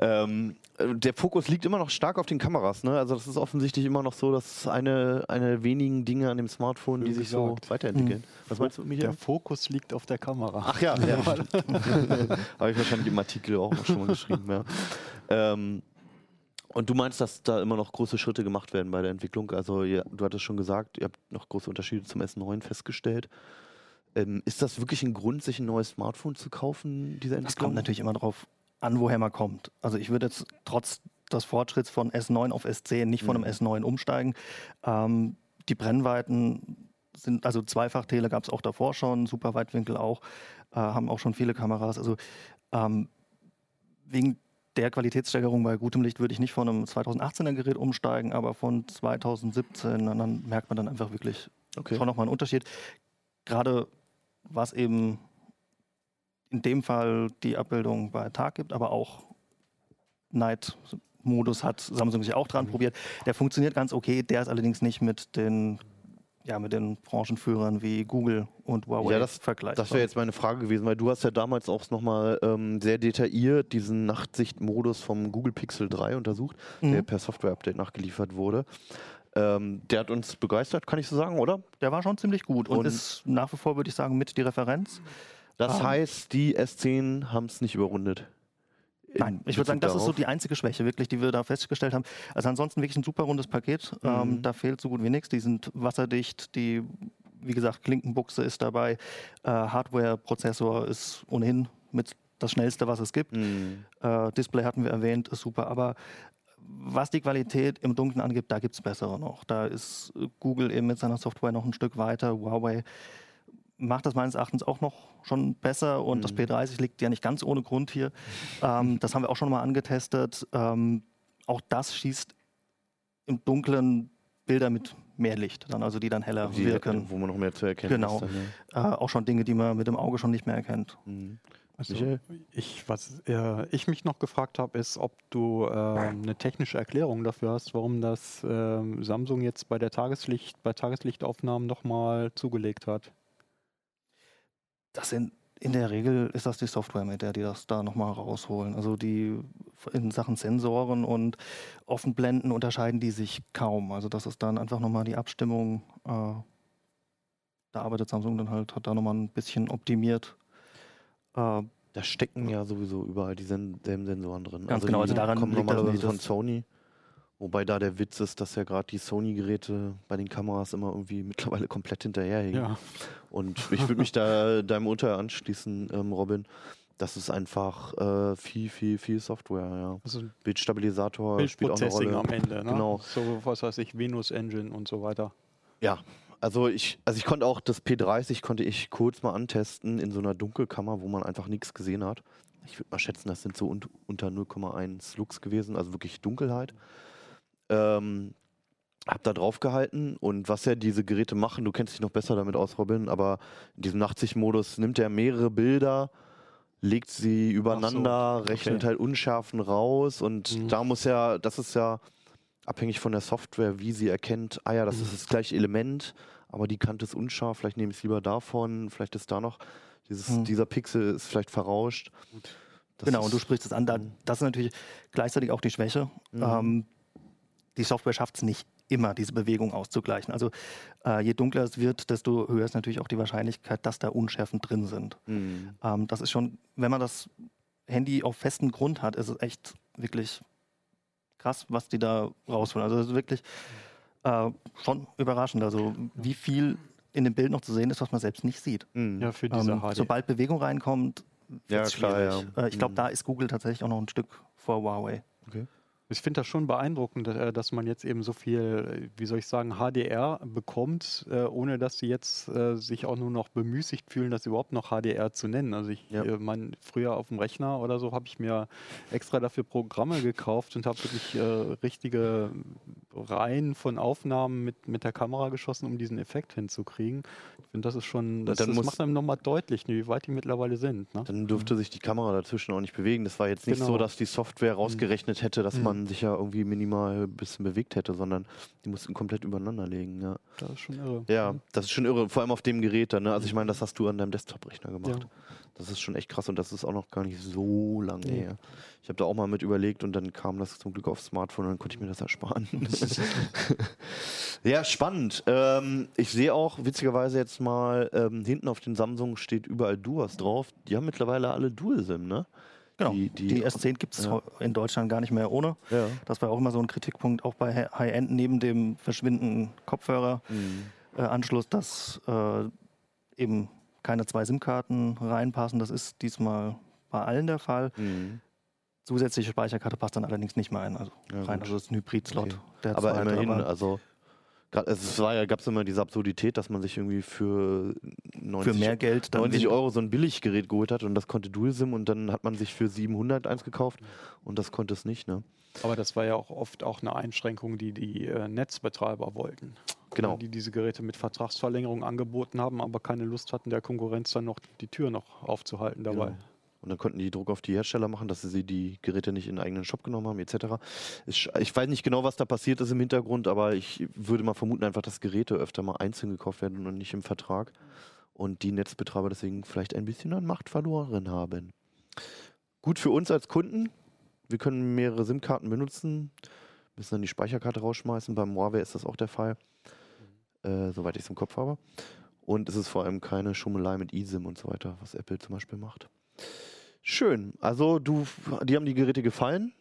Speaker 1: Ähm, äh, der Fokus liegt immer noch stark auf den Kameras. Ne? Also das ist offensichtlich immer noch so, dass eine, eine wenigen Dinge an dem Smartphone, die sich so weiterentwickeln. Was meinst du, Michael?
Speaker 3: Der Fokus liegt auf der Kamera.
Speaker 1: Ach ja, ja. [LAUGHS] habe ich wahrscheinlich im Artikel auch schon mal geschrieben. Ja. Ähm, und du meinst, dass da immer noch große Schritte gemacht werden bei der Entwicklung? Also ihr, du hattest schon gesagt, ihr habt noch große Unterschiede zum S9 festgestellt. Ähm, ist das wirklich ein Grund, sich ein neues Smartphone zu kaufen, diese Entwicklung?
Speaker 2: Das kommt natürlich immer darauf an, woher man kommt. Also ich würde jetzt trotz des Fortschritts von S9 auf S10 nicht von einem
Speaker 1: Mhm.
Speaker 2: S9 umsteigen. Ähm, die Brennweiten sind, also Zweifach-Tele gab es auch davor schon, Superweitwinkel auch, äh, haben auch schon viele Kameras. Also ähm, wegen der Qualitätssteigerung bei gutem Licht würde ich nicht von einem 2018er Gerät umsteigen, aber von 2017, und dann merkt man dann einfach wirklich
Speaker 1: Okay.
Speaker 2: schon nochmal einen Unterschied. Gerade was eben in dem Fall die Abbildung bei Tag gibt, aber auch Night-Modus hat Samsung sich auch dran
Speaker 1: Mhm.
Speaker 2: probiert. Der funktioniert ganz okay, der ist allerdings nicht mit den, ja, mit den Branchenführern wie Google und Huawei
Speaker 1: Ja, das-
Speaker 2: vergleichbar.
Speaker 1: Das wäre jetzt meine Frage gewesen, weil du hast ja damals auch nochmal ähm, sehr detailliert diesen Nachtsichtmodus vom Google Pixel 3 untersucht, der
Speaker 2: Mhm.
Speaker 1: per Software-Update nachgeliefert wurde. Ähm, der hat uns begeistert, kann ich so sagen, oder?
Speaker 2: Der war schon ziemlich gut und,
Speaker 1: Und-
Speaker 2: ist nach wie vor, würde ich sagen, mit die Referenz.
Speaker 1: Das
Speaker 2: Ähm.
Speaker 1: heißt, die S10 haben es nicht überrundet. In
Speaker 2: Nein, ich würde sagen, das ist so die einzige Schwäche, wirklich, die wir da festgestellt haben. Also ansonsten wirklich ein super rundes Paket. Ähm,
Speaker 1: Mhm.
Speaker 2: da fehlt so gut wie nichts. Die sind wasserdicht, die, wie gesagt, Klinkenbuchse ist dabei. Äh, Hardware-Prozessor ist ohnehin mit das schnellste, was es gibt.
Speaker 1: Hm.
Speaker 2: Äh, Display hatten wir erwähnt, ist super. Aber was die Qualität im Dunkeln angibt, da gibt es bessere noch. Da ist äh, Google eben mit seiner Software noch ein Stück weiter. Huawei macht das meines Erachtens auch noch schon besser und das
Speaker 1: Mhm.
Speaker 2: P30 liegt ja nicht ganz ohne Grund hier. Ähm, das haben wir auch schon mal angetestet. Ähm, auch das schießt im Dunklen Bilder mit mehr Licht, dann, also die dann heller
Speaker 1: Die,
Speaker 2: wirken.
Speaker 1: Wo man noch mehr zu erkennen
Speaker 2: Genau.
Speaker 1: ist. Dann, ja.
Speaker 2: Äh, auch schon Dinge, die man mit dem Auge schon nicht mehr erkennt.
Speaker 1: Hm.
Speaker 3: Also, ich, was äh, ich mich noch gefragt habe, ist, ob du ähm, eine technische Erklärung dafür hast, warum das ähm, Samsung jetzt bei der Tageslicht, bei Tageslichtaufnahmen nochmal zugelegt hat.
Speaker 2: Das sind in der Regel ist das die Software, mit der die das da nochmal rausholen. Also die in Sachen Sensoren und Offenblenden unterscheiden die sich kaum. Also das ist dann einfach nochmal die Abstimmung. Äh, da arbeitet Samsung dann halt, hat da nochmal ein bisschen optimiert. Äh,
Speaker 1: Da stecken ja sowieso überall dieselben Sensoren drin.
Speaker 2: Ganz genau, also
Speaker 1: die
Speaker 2: daran
Speaker 1: kommen
Speaker 2: liegt das
Speaker 1: von Sony. Wobei da der Witz ist, dass ja gerade die Sony-Geräte bei den Kameras immer irgendwie mittlerweile komplett hinterherhängen.
Speaker 3: Ja.
Speaker 1: Und ich würde mich da [LAUGHS] deinem Urteil anschließen, ähm, Robin. Das ist einfach äh, viel, viel, viel Software. Ja.
Speaker 3: Also
Speaker 1: Bildstabilisator spielt auch eine Rolle.
Speaker 3: am Ende. Ne?
Speaker 1: Genau.
Speaker 3: So, was weiß ich, Venus Engine und so weiter.
Speaker 1: Ja, also ich, also ich konnte auch das P30 konnte ich kurz mal antesten in so einer Dunkelkammer, wo man einfach nichts gesehen hat. Ich würde mal schätzen, das sind so un unter 0,1 Lux gewesen, also wirklich Dunkelheit. Ähm, hab da drauf gehalten und was ja diese Geräte machen, du kennst dich noch besser damit aus, Robin, aber in diesem Nachtsichtmodus nimmt er mehrere Bilder, legt sie übereinander, rechnet
Speaker 3: okay.
Speaker 1: halt Unschärfen raus und
Speaker 3: Mhm.
Speaker 1: da muss ja, das ist ja abhängig von der Software, wie sie erkennt, ah ja, das
Speaker 3: Mhm.
Speaker 1: ist das gleiche Element, aber die Kante ist unscharf, vielleicht nehme ich es lieber davon, vielleicht ist da noch, dieses,
Speaker 2: Mhm.
Speaker 1: dieser Pixel ist vielleicht verrauscht. Das
Speaker 2: genau, und du sprichst es an.
Speaker 1: Mhm.
Speaker 2: das ist natürlich gleichzeitig auch die Schwäche.
Speaker 1: Mhm.
Speaker 2: Ähm, die Software schafft es nicht immer, diese Bewegung auszugleichen. Also äh, je dunkler es wird, desto höher ist natürlich auch die Wahrscheinlichkeit, dass da Unschärfen drin sind.
Speaker 1: Mhm.
Speaker 2: Ähm, das ist schon, wenn man das Handy auf festem Grund hat, ist es echt wirklich krass, was die da rausholen. Also das ist wirklich äh, schon überraschend. Also wie viel in dem Bild noch zu sehen ist, was man selbst nicht sieht.
Speaker 1: Mhm.
Speaker 3: Ja, für diese
Speaker 2: Ähm, sobald Bewegung reinkommt,
Speaker 1: Ja, klar,
Speaker 2: schwierig.
Speaker 1: ja.
Speaker 2: Äh, ich glaube,
Speaker 1: Mhm.
Speaker 2: da ist Google tatsächlich auch noch ein Stück vor Huawei.
Speaker 1: Okay.
Speaker 3: Ich finde das schon beeindruckend, äh, dass man jetzt eben so viel, äh, wie soll ich sagen, HDR bekommt, äh, ohne dass sie jetzt sich auch nur noch bemüßigt fühlen, das überhaupt noch HDR zu nennen. Also ich ja. meine, früher auf dem Rechner oder so habe ich mir extra dafür Programme gekauft und habe wirklich richtige Reihen von Aufnahmen mit, mit der Kamera geschossen, um diesen Effekt hinzukriegen. Ich finde, das ist schon, das, das macht einem nochmal deutlich, wie weit die mittlerweile sind. Ne?
Speaker 1: Dann dürfte sich die Kamera dazwischen auch nicht bewegen. Das war jetzt nicht genau. so, dass die Software rausgerechnet hätte, dass mhm. man sich ja irgendwie minimal ein bisschen bewegt hätte, sondern die mussten komplett übereinander legen. Ja.
Speaker 3: Das ist schon irre.
Speaker 1: Ja, das ist schon irre, vor allem auf dem Gerät dann. Ne? Also ich meine, das hast du an deinem Desktop-Rechner gemacht. Ja. Das ist schon echt krass und das ist auch noch gar nicht so lange ja. her. Ich habe da auch mal mit überlegt und dann kam das zum Glück aufs Smartphone und dann konnte ich mir das ersparen. [LAUGHS] ja, spannend. Ähm, ich sehe auch witzigerweise jetzt mal, ähm, hinten auf den Samsung steht überall Duas drauf. Die haben mittlerweile alle Dual-SIM, ne?
Speaker 2: Genau. Die, die, die S10 gibt es ja. in Deutschland gar nicht mehr ohne. Ja. Das war auch immer so ein Kritikpunkt, auch bei High-End neben dem verschwindenden Kopfhöreranschluss, mhm. äh, dass äh, eben keine zwei SIM-Karten reinpassen. Das ist diesmal bei allen der Fall. Mhm. Zusätzliche Speicherkarte passt dann allerdings nicht mehr ein. Also ja, rein, also das ist ein Hybrid-Slot.
Speaker 1: Okay. Aber immerhin, aber also es war ja, gab es immer diese Absurdität, dass man sich irgendwie für
Speaker 2: 90, für mehr Geld
Speaker 1: 90 Euro so ein Billiggerät geholt hat und das konnte Dual-SIM und dann hat man sich für 700 eins gekauft und das konnte es nicht. Ne?
Speaker 3: Aber das war ja auch oft auch eine Einschränkung, die die äh, Netzbetreiber wollten.
Speaker 1: Genau.
Speaker 3: Die diese Geräte mit Vertragsverlängerung angeboten haben, aber keine Lust hatten, der Konkurrenz dann noch die Tür noch aufzuhalten dabei. Genau.
Speaker 1: Und dann konnten die Druck auf die Hersteller machen, dass sie die Geräte nicht in den eigenen Shop genommen haben, etc. Ich, weiß nicht genau, was da passiert ist im Hintergrund, aber ich würde mal vermuten, einfach, dass Geräte öfter mal einzeln gekauft werden und nicht im Vertrag. Und die Netzbetreiber deswegen vielleicht ein bisschen an Macht verloren haben. Gut für uns als Kunden. Wir können mehrere SIM-Karten benutzen, müssen dann die Speicherkarte rausschmeißen. Beim Huawei ist das auch der Fall, äh, soweit ich es im Kopf habe. Und es ist vor allem keine Schummelei mit eSIM und so weiter, was Apple zum Beispiel macht. Schön. Also du, die haben die Geräte gefallen?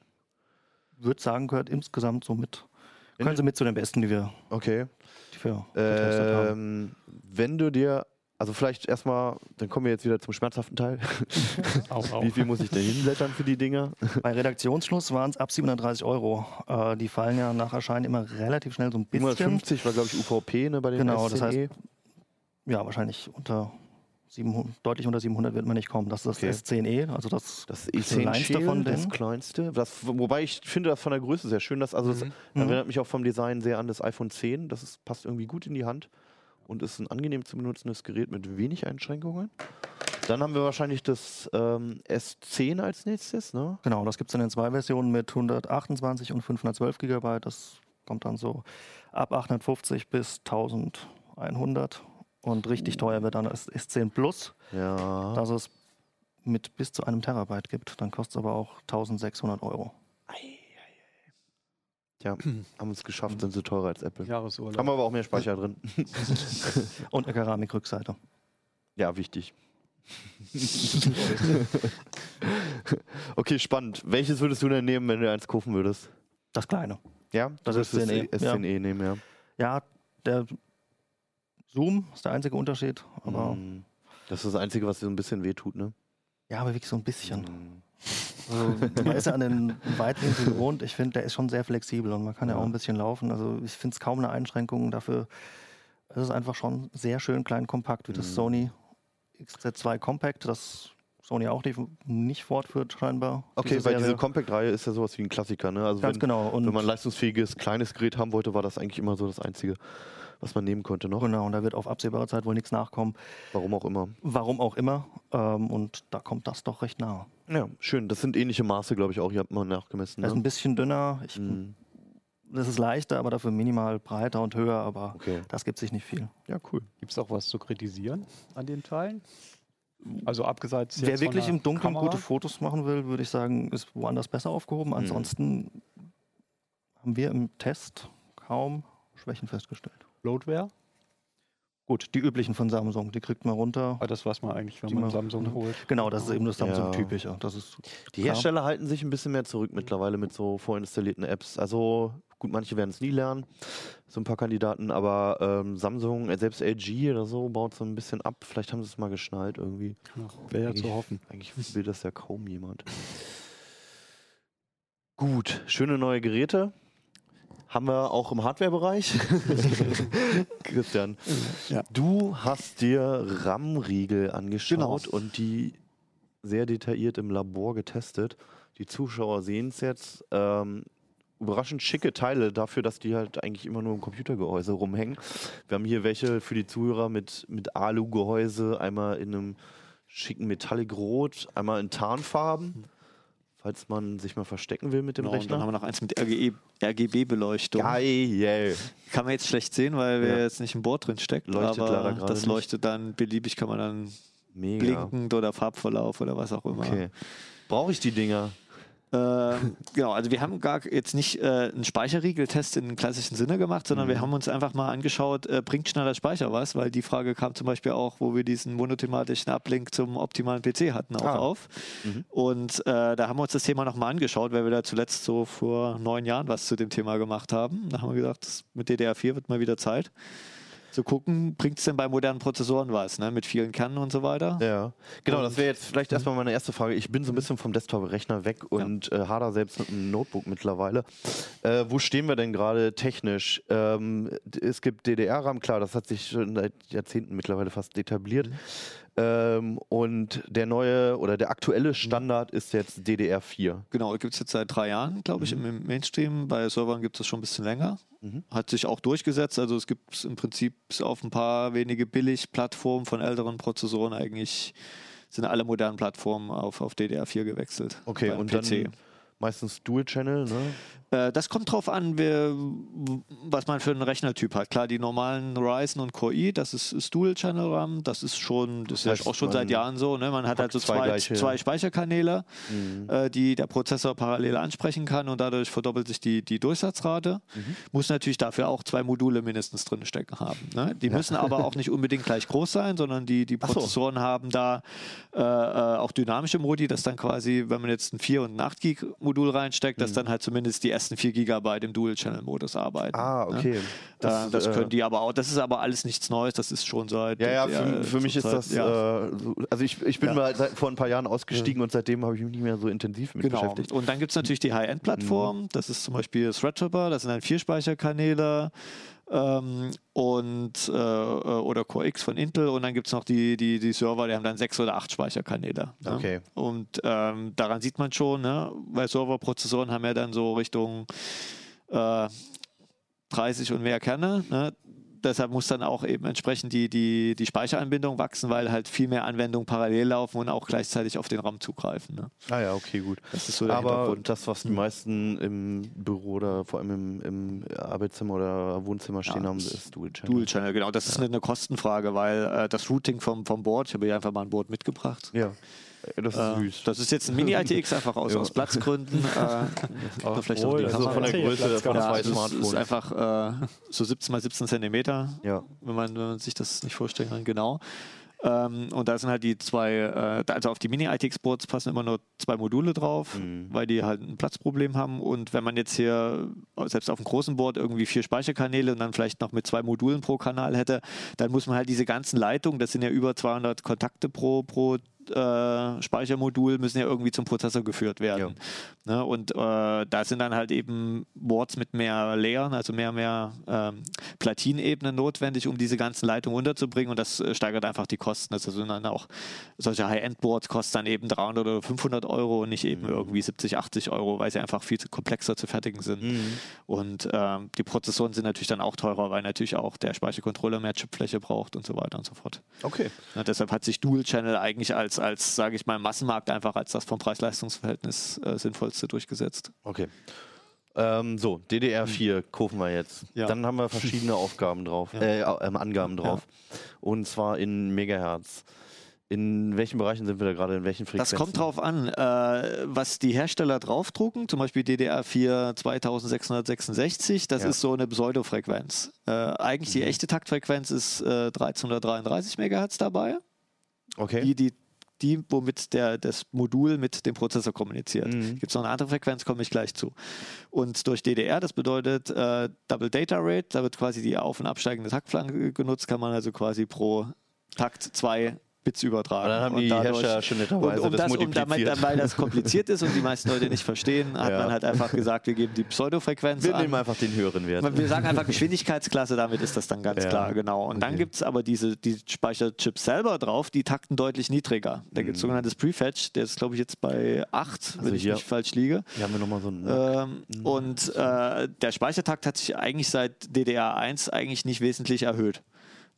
Speaker 2: Würde sagen, gehört insgesamt so mit. Können Sie mit zu den besten, die wir,
Speaker 1: okay.
Speaker 2: die wir
Speaker 1: ähm, haben. Wenn du dir, also vielleicht erstmal, dann kommen wir jetzt wieder zum schmerzhaften Teil. [LAUGHS] auch, auch. Wie viel muss ich denn hinblättern für die Dinger?
Speaker 2: Bei Redaktionsschluss waren es ab 730 Euro. Äh, die fallen ja nach Erscheinen immer relativ schnell so ein bisschen.
Speaker 1: 750 war, glaube ich, UVP ne, bei den
Speaker 2: Genau, SCE. das heißt, ja, wahrscheinlich unter 700, deutlich unter 700 wird man nicht kommen. Das ist
Speaker 1: okay.
Speaker 2: das S10e, also das,
Speaker 1: das E10 kleinste von denen. Das kleinste. Das, wobei ich finde das von der Größe sehr schön. Dass, also das mhm. erinnert mich auch vom Design sehr an das iPhone 10. Das ist, passt irgendwie gut in die Hand und ist ein angenehm zu benutzendes Gerät mit wenig Einschränkungen. Dann haben wir wahrscheinlich das ähm, S10 als nächstes. Ne?
Speaker 2: Genau, das gibt es in den zwei Versionen mit 128 und 512 GB. Das kommt dann so ab 850 bis 1100 und richtig teuer wird dann das S10 Plus.
Speaker 1: Ja.
Speaker 2: Dass es mit bis zu einem Terabyte gibt. Dann kostet es aber auch 1600 Euro.
Speaker 1: Ja, [CLEARS THROAT] haben es geschafft, sind sie teurer als Apple.
Speaker 3: Jahresurlaub.
Speaker 1: Haben aber auch mehr Speicher drin. [LAUGHS]
Speaker 2: Und eine Keramikrückseite.
Speaker 1: Ja, wichtig. [LAUGHS] okay, spannend. Welches würdest du denn nehmen, wenn du eins kaufen würdest?
Speaker 2: Das kleine.
Speaker 1: Ja,
Speaker 2: das ist S10e.
Speaker 1: S10e ja. nehmen, ja.
Speaker 2: Ja, der Zoom ist der einzige Unterschied. Aber mm.
Speaker 1: Das ist das Einzige, was dir so ein bisschen wehtut, ne?
Speaker 2: Ja, aber wirklich so ein bisschen. Mm. Also, man ist ja an den Weitwinkel gewohnt. Ich finde, der ist schon sehr flexibel und man kann ja, ja auch ein bisschen laufen. Also ich finde es kaum eine Einschränkung dafür. Es ist einfach schon sehr schön klein kompakt, wie das mm. Sony XZ2 Compact, das Sony auch nicht, nicht fortführt scheinbar.
Speaker 1: Okay, diese weil Serie. diese Compact-Reihe ist ja sowas wie ein Klassiker. Ne?
Speaker 2: Also Ganz
Speaker 1: wenn,
Speaker 2: genau.
Speaker 1: Und wenn man ein leistungsfähiges kleines Gerät haben wollte, war das eigentlich immer so das Einzige was man nehmen konnte noch.
Speaker 2: Genau, und da wird auf absehbare Zeit wohl nichts nachkommen.
Speaker 1: Warum auch immer.
Speaker 2: Warum auch immer. Ähm, und da kommt das doch recht nahe.
Speaker 1: Ja, schön. Das sind ähnliche Maße, glaube ich, auch. Ihr habt mal nachgemessen.
Speaker 2: Ne? Das ist ein bisschen dünner. Ich, mm. Das ist leichter, aber dafür minimal breiter und höher. Aber okay. das gibt sich nicht viel.
Speaker 3: Ja, cool. Gibt es auch was zu kritisieren an den Teilen? Also abgesehen
Speaker 2: Wer wirklich im Dunkeln Kamera? gute Fotos machen will, würde ich sagen, ist woanders besser aufgehoben. Mhm. Ansonsten mhm. haben wir im Test kaum Schwächen festgestellt.
Speaker 3: Bloatware?
Speaker 2: Gut, die üblichen von Samsung, die kriegt man runter.
Speaker 3: Aber das weiß man eigentlich, wenn man, man Samsung holt.
Speaker 2: Genau, das ist eben das Samsung-typische. Ja.
Speaker 1: Die Hersteller halten sich ein bisschen mehr zurück mittlerweile mit so vorinstallierten Apps. Also gut, manche werden es nie lernen, so ein paar Kandidaten, aber ähm, Samsung, äh, selbst LG oder so, baut so ein bisschen ab. Vielleicht haben sie es mal geschnallt irgendwie.
Speaker 3: Wäre ja zu hoffen.
Speaker 1: Eigentlich will das ja kaum jemand. Gut, schöne neue Geräte. Haben wir auch im Hardware-Bereich. [LAUGHS] Christian,
Speaker 4: Ja.
Speaker 1: du hast dir RAM-Riegel angeschaut
Speaker 4: Genau.
Speaker 1: und die sehr detailliert im Labor getestet. Die Zuschauer sehen es jetzt. Ähm, überraschend schicke Teile dafür, dass die halt eigentlich immer nur im Computergehäuse rumhängen. Wir haben hier welche für die Zuhörer mit, mit Alu-Gehäuse, einmal in einem schicken Metallic-Rot, einmal in Tarnfarben, falls man sich mal verstecken will mit dem
Speaker 4: Genau, und dann
Speaker 1: Rechner.
Speaker 4: haben wir noch eins mit RGB-Beleuchtung.
Speaker 1: Geil.
Speaker 4: Kann man jetzt schlecht sehen, weil wir
Speaker 1: Ja.
Speaker 4: jetzt nicht im Board drin steckt.
Speaker 1: Leuchtet
Speaker 4: aber
Speaker 1: leider gerade
Speaker 4: das
Speaker 1: nicht.
Speaker 4: leuchtet dann beliebig, kann man dann
Speaker 1: Mega.
Speaker 4: blinkend oder Farbverlauf oder was auch immer.
Speaker 1: Okay. Brauche ich die Dinger?
Speaker 4: Ähm, genau, also wir haben gar jetzt nicht äh, einen Speicherriegeltest im klassischen Sinne gemacht, sondern
Speaker 1: Mhm.
Speaker 4: wir haben uns einfach mal angeschaut, äh, bringt schneller Speicher was? Weil die Frage kam zum Beispiel auch, wo wir diesen monothematischen Uplink zum optimalen PC hatten, auch
Speaker 1: Ah.
Speaker 4: auf.
Speaker 1: Mhm.
Speaker 4: Und äh, da haben wir uns das Thema nochmal angeschaut, weil wir da zuletzt so vor neun Jahren was zu dem Thema gemacht haben. Da haben wir gedacht, das mit DDR4 wird mal wieder Zeit. Zu gucken, bringt es denn bei modernen Prozessoren was, ne? mit vielen Kernen und so weiter.
Speaker 1: Ja, genau, das
Speaker 4: Und-
Speaker 1: wäre jetzt vielleicht erstmal meine erste Frage. Ich bin so ein bisschen vom Desktop-Rechner weg und äh, hader selbst mit einem Notebook mittlerweile. Äh, wo stehen wir denn gerade technisch? Ähm, es gibt DDR-RAM, klar, das hat sich schon seit Jahrzehnten mittlerweile fast etabliert. Ähm, und der neue oder der aktuelle Standard ist jetzt DDR4.
Speaker 4: Genau, gibt es jetzt seit drei Jahren, glaube ich, im- im Mainstream. Bei Servern gibt es schon ein bisschen länger.
Speaker 1: Mhm.
Speaker 4: Hat sich auch durchgesetzt. Also es gibt im Prinzip auf ein paar wenige Billig-Plattformen von älteren Prozessoren eigentlich sind alle modernen Plattformen auf, auf DDR4 gewechselt.
Speaker 1: Okay, und
Speaker 4: PC.
Speaker 1: dann meistens Dual-Channel, ne?
Speaker 4: Äh, das kommt drauf an, wer, was man für einen Rechnertyp hat. Klar, die normalen Ryzen und Core i, das ist, ist Dual Channel RAM, das ist schon, das
Speaker 1: Das heißt,
Speaker 4: ist auch schon seit Jahren so. Ne? Man hat
Speaker 1: packt
Speaker 4: also
Speaker 1: zwei
Speaker 4: zwei,
Speaker 1: gleiche-
Speaker 4: zwei Speicherkanäle,
Speaker 1: Mhm.
Speaker 4: äh, die der Prozessor parallel ansprechen kann und dadurch verdoppelt sich die, die Durchsatzrate.
Speaker 1: Mhm.
Speaker 4: Muss natürlich dafür auch zwei Module mindestens drin stecken haben. Ne? Die müssen aber auch nicht unbedingt gleich groß sein, sondern die, die
Speaker 1: Ach so.
Speaker 4: Prozessoren haben da äh, äh, auch dynamische Modi, dass dann quasi, wenn man jetzt ein 4 und ein 8 Gig Modul reinsteckt, dass dann halt zumindest die ersten 4 Gigabyte im Dual-Channel-Modus arbeiten.
Speaker 1: Ah,
Speaker 4: ne?
Speaker 1: okay.
Speaker 4: Das, das
Speaker 1: äh,
Speaker 4: können die aber auch. Das ist aber alles nichts Neues. Das ist schon seit.
Speaker 1: Ja, ja, für, für mich ist
Speaker 4: seit-
Speaker 1: das,
Speaker 4: ja.
Speaker 1: äh, so, also ich, ich bin
Speaker 4: Ja.
Speaker 1: mal seit, vor ein paar Jahren ausgestiegen und seitdem habe ich mich nicht mehr so intensiv mit
Speaker 4: Genau.
Speaker 1: beschäftigt.
Speaker 4: Und dann gibt es natürlich die High-End-Plattform.
Speaker 1: Mhm.
Speaker 4: Das ist zum Beispiel Threadripper. Das sind dann vier Speicherkanäle. Ähm, und äh, oder Core X von Intel und dann gibt es noch die, die, die Server, die haben dann sechs oder acht Speicherkanäle. Ne?
Speaker 1: Okay.
Speaker 4: Und ähm, daran sieht man schon, ne? weil Serverprozessoren haben ja dann so Richtung äh, 30 und mehr Kerne. Ne? Deshalb muss dann auch eben entsprechend die, die, die Speicheranbindung wachsen, weil halt viel mehr Anwendungen parallel laufen und auch gleichzeitig auf den RAM zugreifen. Ne?
Speaker 1: Ah ja, okay, gut.
Speaker 4: Das ist so der
Speaker 1: Aber
Speaker 4: Hintergrund.
Speaker 1: das, was die meisten im Büro oder vor allem im, im Arbeitszimmer oder Wohnzimmer stehen
Speaker 4: Ja,
Speaker 1: haben, ist Dual Channel.
Speaker 4: Dual Channel, genau. Das ist eine, eine Kostenfrage, weil äh, das Routing vom, vom Board, ich habe hier einfach mal ein Board mitgebracht.
Speaker 1: Ja, das ist
Speaker 4: Äh,
Speaker 1: süß.
Speaker 4: das ist jetzt ein Mini-ITX, einfach aus, [LAUGHS]
Speaker 1: Ja.
Speaker 4: aus Platzgründen. Äh, [LAUGHS]
Speaker 1: Ach,
Speaker 4: vielleicht auch die
Speaker 1: also
Speaker 4: Kamera.
Speaker 1: von der Größe von
Speaker 3: kann
Speaker 1: zwei
Speaker 4: ja, das ist,
Speaker 1: Smartphones.
Speaker 4: ist einfach äh, so 17 mal 17 Zentimeter,
Speaker 1: ja.
Speaker 4: wenn man, wenn man sich das nicht vorstellen kann, genau. Ähm, und da sind halt die zwei, äh, also auf die Mini-ITX-Boards passen immer nur zwei Module drauf,
Speaker 1: Mhm.
Speaker 4: weil die halt ein Platzproblem haben. Und wenn man jetzt hier selbst auf dem großen Board irgendwie vier Speicherkanäle und dann vielleicht noch mit zwei Modulen pro Kanal hätte, dann muss man halt diese ganzen Leitungen, das sind ja über 200 Kontakte pro, pro äh, Speichermodul, müssen ja irgendwie zum Prozessor geführt werden. Ne? Und äh, da sind dann halt eben Boards mit mehr Layern, also mehr, mehr ähm, Platinebenen notwendig, um diese ganzen Leitungen unterzubringen und das äh, steigert einfach die Kosten. Also sind dann auch solche High-End-Boards kosten dann eben 300 oder 500 Euro und nicht eben irgendwie 70, 80 Euro, weil sie einfach viel zu komplexer zu fertigen sind.
Speaker 1: Mhm.
Speaker 4: Und ähm, die Prozessoren sind natürlich dann auch teurer, weil natürlich auch der Speichercontroller mehr Chipfläche braucht und so weiter und so fort.
Speaker 1: Okay.
Speaker 4: Ja, deshalb hat sich Dual Channel eigentlich als, als sage ich mal, Massenmarkt einfach als das vom Preis-Leistungs-Verhältnis äh, sinnvollste durchgesetzt.
Speaker 1: Okay. Ähm, so, DDR4 kaufen wir jetzt.
Speaker 4: Ja.
Speaker 1: Dann haben wir verschiedene [LAUGHS] Aufgaben drauf,
Speaker 4: Ja.
Speaker 1: äh, ähm, Angaben drauf. Und zwar in Megahertz. In welchen Bereichen sind wir da gerade? In welchen
Speaker 4: Das
Speaker 1: Frequenzen?
Speaker 4: kommt drauf an, äh, was die Hersteller draufdrucken, zum Beispiel DDR4 2666, das
Speaker 1: Ja.
Speaker 4: ist so eine Pseudofrequenz. Äh, eigentlich die echte Taktfrequenz ist äh, 1333 MHz dabei,
Speaker 1: Okay.
Speaker 4: die, die, die, womit der, das Modul mit dem Prozessor kommuniziert.
Speaker 1: Mhm.
Speaker 4: Gibt es noch eine andere Frequenz, komme ich gleich zu. Und durch DDR, das bedeutet äh, Double Data Rate, da wird quasi die auf- und absteigende Taktflanke genutzt, kann man also quasi pro Takt zwei Bits übertragen.
Speaker 1: Und dann haben die
Speaker 4: dadurch-
Speaker 1: netterweise
Speaker 4: und um
Speaker 1: das
Speaker 4: das, um damit,
Speaker 1: multipliziert.
Speaker 4: weil das kompliziert ist und die meisten Leute nicht verstehen, hat [LAUGHS]
Speaker 1: Ja.
Speaker 4: man halt einfach gesagt, wir geben die Pseudofrequenz
Speaker 1: Wir
Speaker 4: an.
Speaker 1: nehmen einfach den höheren Wert.
Speaker 4: Wir sagen einfach Geschwindigkeitsklasse, damit ist das dann ganz
Speaker 1: Ja.
Speaker 4: klar, genau. Und dann
Speaker 1: Okay.
Speaker 4: gibt es aber diese die Speicherchips selber drauf, die takten deutlich niedriger. Da gibt es sogenanntes Prefetch, der ist glaube ich jetzt bei 8, wenn
Speaker 1: Also
Speaker 4: ich
Speaker 1: hier-
Speaker 4: nicht falsch liege.
Speaker 1: Hier haben wir nochmal so einen.
Speaker 4: Ähm, und äh, der Speichertakt hat sich eigentlich seit DDR1 eigentlich nicht wesentlich erhöht.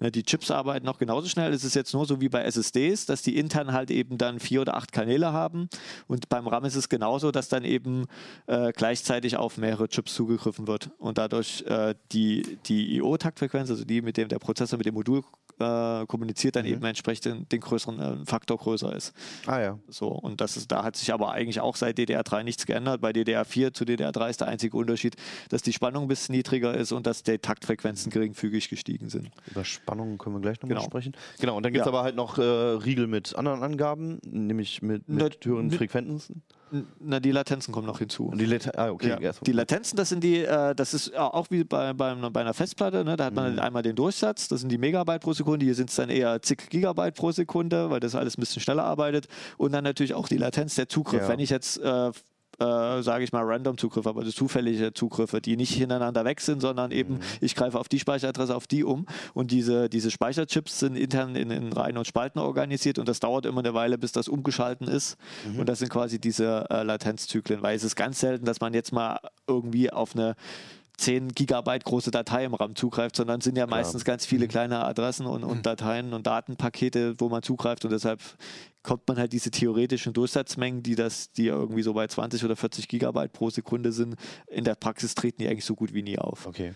Speaker 4: Ne, Die Chips arbeiten noch genauso schnell. Es ist jetzt nur so wie bei SSDs, dass die intern halt eben dann vier oder acht Kanäle haben. Und beim RAM ist es genauso, dass dann eben äh, gleichzeitig auf mehrere Chips zugegriffen wird. Und dadurch äh, die, die IO-Taktfrequenz, also die, mit dem der Prozessor mit dem Modul äh, kommuniziert, dann eben entsprechend den, den größeren äh, Faktor größer ist.
Speaker 1: ah ja.
Speaker 4: So, und das ist, da hat sich aber eigentlich auch seit DDR3 nichts geändert. Bei DDR4 zu DDR3 ist der einzige Unterschied, dass die Spannung ein bisschen niedriger ist und dass die Taktfrequenzen geringfügig gestiegen sind.
Speaker 1: Über Spannungen können wir gleich nochmal
Speaker 4: Genau.
Speaker 1: sprechen. Genau, und dann gibt es
Speaker 4: Ja.
Speaker 1: aber halt noch äh, Riegel mit anderen Angaben, nämlich mit, mit
Speaker 4: Na,
Speaker 1: höheren
Speaker 4: mit-
Speaker 1: Frequenzen.
Speaker 4: Na, die Latenzen kommen noch hinzu.
Speaker 1: Und die Lat ah, okay.
Speaker 4: Ja. Die Latenzen, das sind die, äh, das ist auch wie bei, bei, bei einer Festplatte, ne? da hat man einmal den Durchsatz, das sind die Megabyte pro Sekunde, hier sind es dann eher zig Gigabyte pro Sekunde, weil das alles ein bisschen schneller arbeitet und dann natürlich auch die Latenz der Zugriff.
Speaker 1: Ja.
Speaker 4: Wenn ich jetzt äh, äh, sage ich mal, random Zugriffe, aber das zufällige Zugriffe, die nicht hintereinander weg sind, sondern eben ich greife auf die Speicheradresse, auf die um. Und diese, diese Speicherchips sind intern in, in Reihen und Spalten organisiert und das dauert immer eine Weile, bis das umgeschalten ist. Und das sind quasi diese äh, Latenzzyklen, weil es ist ganz selten, dass man jetzt mal irgendwie auf eine 10 Gigabyte große Datei im RAM zugreift, sondern sind ja meistens ganz viele kleine Adressen und, und Dateien und Datenpakete, wo man zugreift und deshalb kommt man halt diese theoretischen Durchsatzmengen, die das, die irgendwie so bei 20 oder 40 Gigabyte pro Sekunde sind, in der Praxis treten die eigentlich so gut wie nie auf.
Speaker 1: Okay.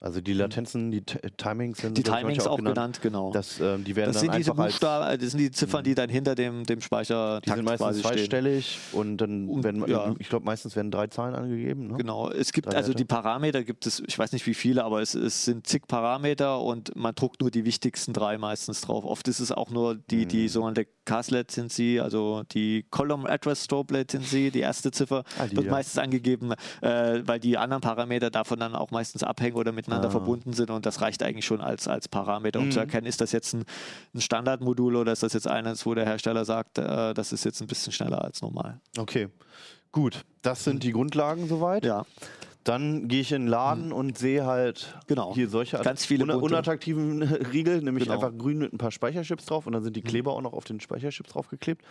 Speaker 1: Also die Latenzen, die T Timings sind
Speaker 4: Die Timings
Speaker 1: manchmal
Speaker 4: auch genannt, genau.
Speaker 1: Das, ähm, die werden
Speaker 4: Das sind diese Buchstaben, äh, das sind die Ziffern, die dann hinter dem, dem
Speaker 1: die
Speaker 4: Speichertakt
Speaker 1: sind meistens
Speaker 4: quasi stehen.
Speaker 1: zweistellig und dann
Speaker 4: Und,
Speaker 1: werden,
Speaker 4: ja.
Speaker 1: ich glaube meistens werden drei Zahlen angegeben. Ne?
Speaker 4: Genau, es gibt
Speaker 1: Drei
Speaker 4: also
Speaker 1: Werte.
Speaker 4: die Parameter gibt es, ich weiß nicht wie viele, aber es, es sind zig Parameter und man druckt nur die wichtigsten drei meistens drauf. Oft ist es auch nur die,
Speaker 1: Mhm.
Speaker 4: die sogenannte CAS Latency, also die Column Address Strobe Latency, die erste Ziffer,
Speaker 1: Ah, die,
Speaker 4: wird
Speaker 1: ja.
Speaker 4: meistens angegeben, äh, weil die anderen Parameter davon dann auch meistens abhängen oder miteinander
Speaker 1: Ah.
Speaker 4: verbunden sind und das reicht eigentlich schon als, als Parameter, um
Speaker 1: Mhm.
Speaker 4: zu erkennen, ist das jetzt ein, ein Standardmodul oder ist das jetzt eines, wo der Hersteller sagt, äh, das ist jetzt ein bisschen schneller als normal.
Speaker 1: Okay. Gut, das sind die Grundlagen soweit.
Speaker 4: Ja,
Speaker 1: Dann gehe ich in den Laden und sehe halt
Speaker 4: Genau.
Speaker 1: hier solche
Speaker 4: Ganz viele bunte.
Speaker 1: unattraktiven Riegel, nämlich
Speaker 4: Genau.
Speaker 1: einfach grün mit ein paar Speicherchips drauf und dann sind die Kleber auch noch auf den Speicherchips draufgeklebt.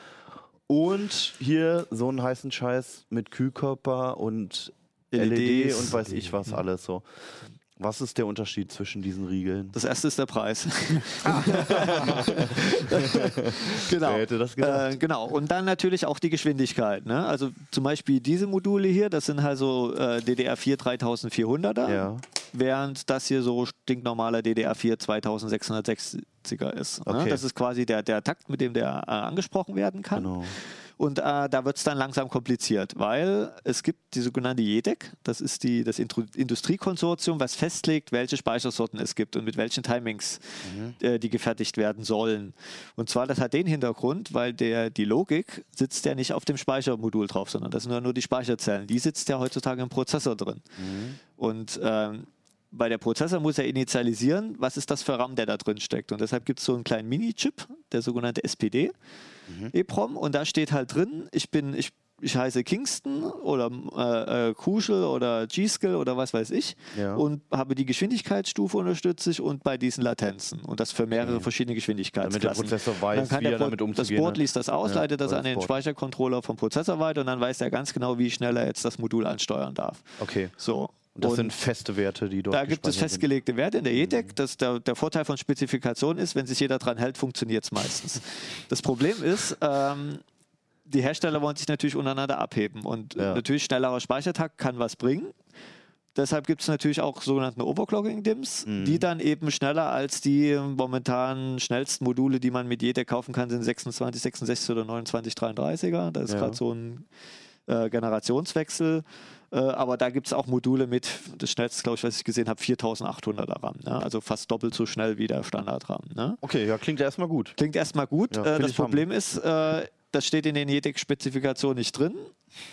Speaker 1: Und hier so einen heißen Scheiß mit Kühlkörper und LED
Speaker 4: LEDs.
Speaker 1: und weiß ich was alles so. Was ist der Unterschied zwischen diesen Riegeln?
Speaker 4: Das erste ist der Preis. [LAUGHS] genau.
Speaker 1: Wer hätte das gedacht?
Speaker 4: Äh, genau. Und dann natürlich auch die Geschwindigkeit. Ne? Also zum Beispiel diese Module hier, das sind halt so äh, DDR4 3400er,
Speaker 1: Ja.
Speaker 4: während das hier so stinknormaler DDR4 2660er ist. Ne?
Speaker 1: Okay.
Speaker 4: Das ist quasi der, der Takt, mit dem der äh, angesprochen werden kann.
Speaker 1: Genau.
Speaker 4: Und äh, da wird es dann langsam kompliziert, weil es gibt die sogenannte JEDEC, das ist die, das Industriekonsortium, was festlegt, welche Speichersorten es gibt und mit welchen Timings äh, die gefertigt werden sollen. Und zwar, das hat den Hintergrund, weil der, die Logik sitzt ja nicht auf dem Speichermodul drauf, sondern das sind ja nur die Speicherzellen. Die sitzt ja heutzutage im Prozessor drin. Und ähm, bei der Prozessor muss er initialisieren, was ist das für RAM, der da drin steckt. Und deshalb gibt es so einen kleinen Mini-Chip, der sogenannte SPD, EEPROM. Und da steht halt drin, ich bin, ich, ich heiße Kingston oder äh, äh, Kuschel oder G-Skill oder was weiß ich
Speaker 1: Ja.
Speaker 4: und habe die Geschwindigkeitsstufe unterstütze ich und bei diesen Latenzen. Und das für mehrere verschiedene Geschwindigkeitsklassen.
Speaker 1: Damit der Prozessor weiß, wie er damit umzugehen
Speaker 4: Das Board
Speaker 1: hat.
Speaker 4: liest das aus,
Speaker 1: Ja,
Speaker 4: leitet das
Speaker 1: oder
Speaker 4: an den. Speichercontroller vom Prozessor weiter und dann weiß er ganz genau, wie schnell er jetzt das Modul ansteuern darf.
Speaker 1: Okay.
Speaker 4: So.
Speaker 1: Und das
Speaker 4: Und-
Speaker 1: sind feste Werte, die dort
Speaker 4: da gibt es festgelegte Werte in der
Speaker 1: Mhm.
Speaker 4: JEDEC. Das der, der Vorteil von Spezifikation ist, wenn sich jeder dran hält, funktioniert es meistens. [LAUGHS] Das Problem ist, ähm, die Hersteller wollen sich natürlich untereinander abheben. Und
Speaker 1: Ja.
Speaker 4: natürlich schnellerer Speichertakt kann was bringen. Deshalb gibt es natürlich auch sogenannte Overclocking-DIMMs,
Speaker 1: Mhm.
Speaker 4: die dann eben schneller als die momentan schnellsten Module, die man mit JEDEC kaufen kann, sind 26, 66 oder 29, 33er. Da ist
Speaker 1: Ja.
Speaker 4: gerade so ein äh, Generationswechsel. Äh, aber da gibt es auch Module mit, das schnellste, glaube ich, was ich gesehen habe, 4800er RAM. Ne? Also fast doppelt so schnell wie der Standard-RAM. Ne?
Speaker 1: Okay, ja, klingt erstmal gut.
Speaker 4: Klingt erstmal gut.
Speaker 1: Ja,
Speaker 4: äh, das
Speaker 1: ich haben.
Speaker 4: Problem ist, äh, das steht in den JEDEC-Spezifikationen nicht drin.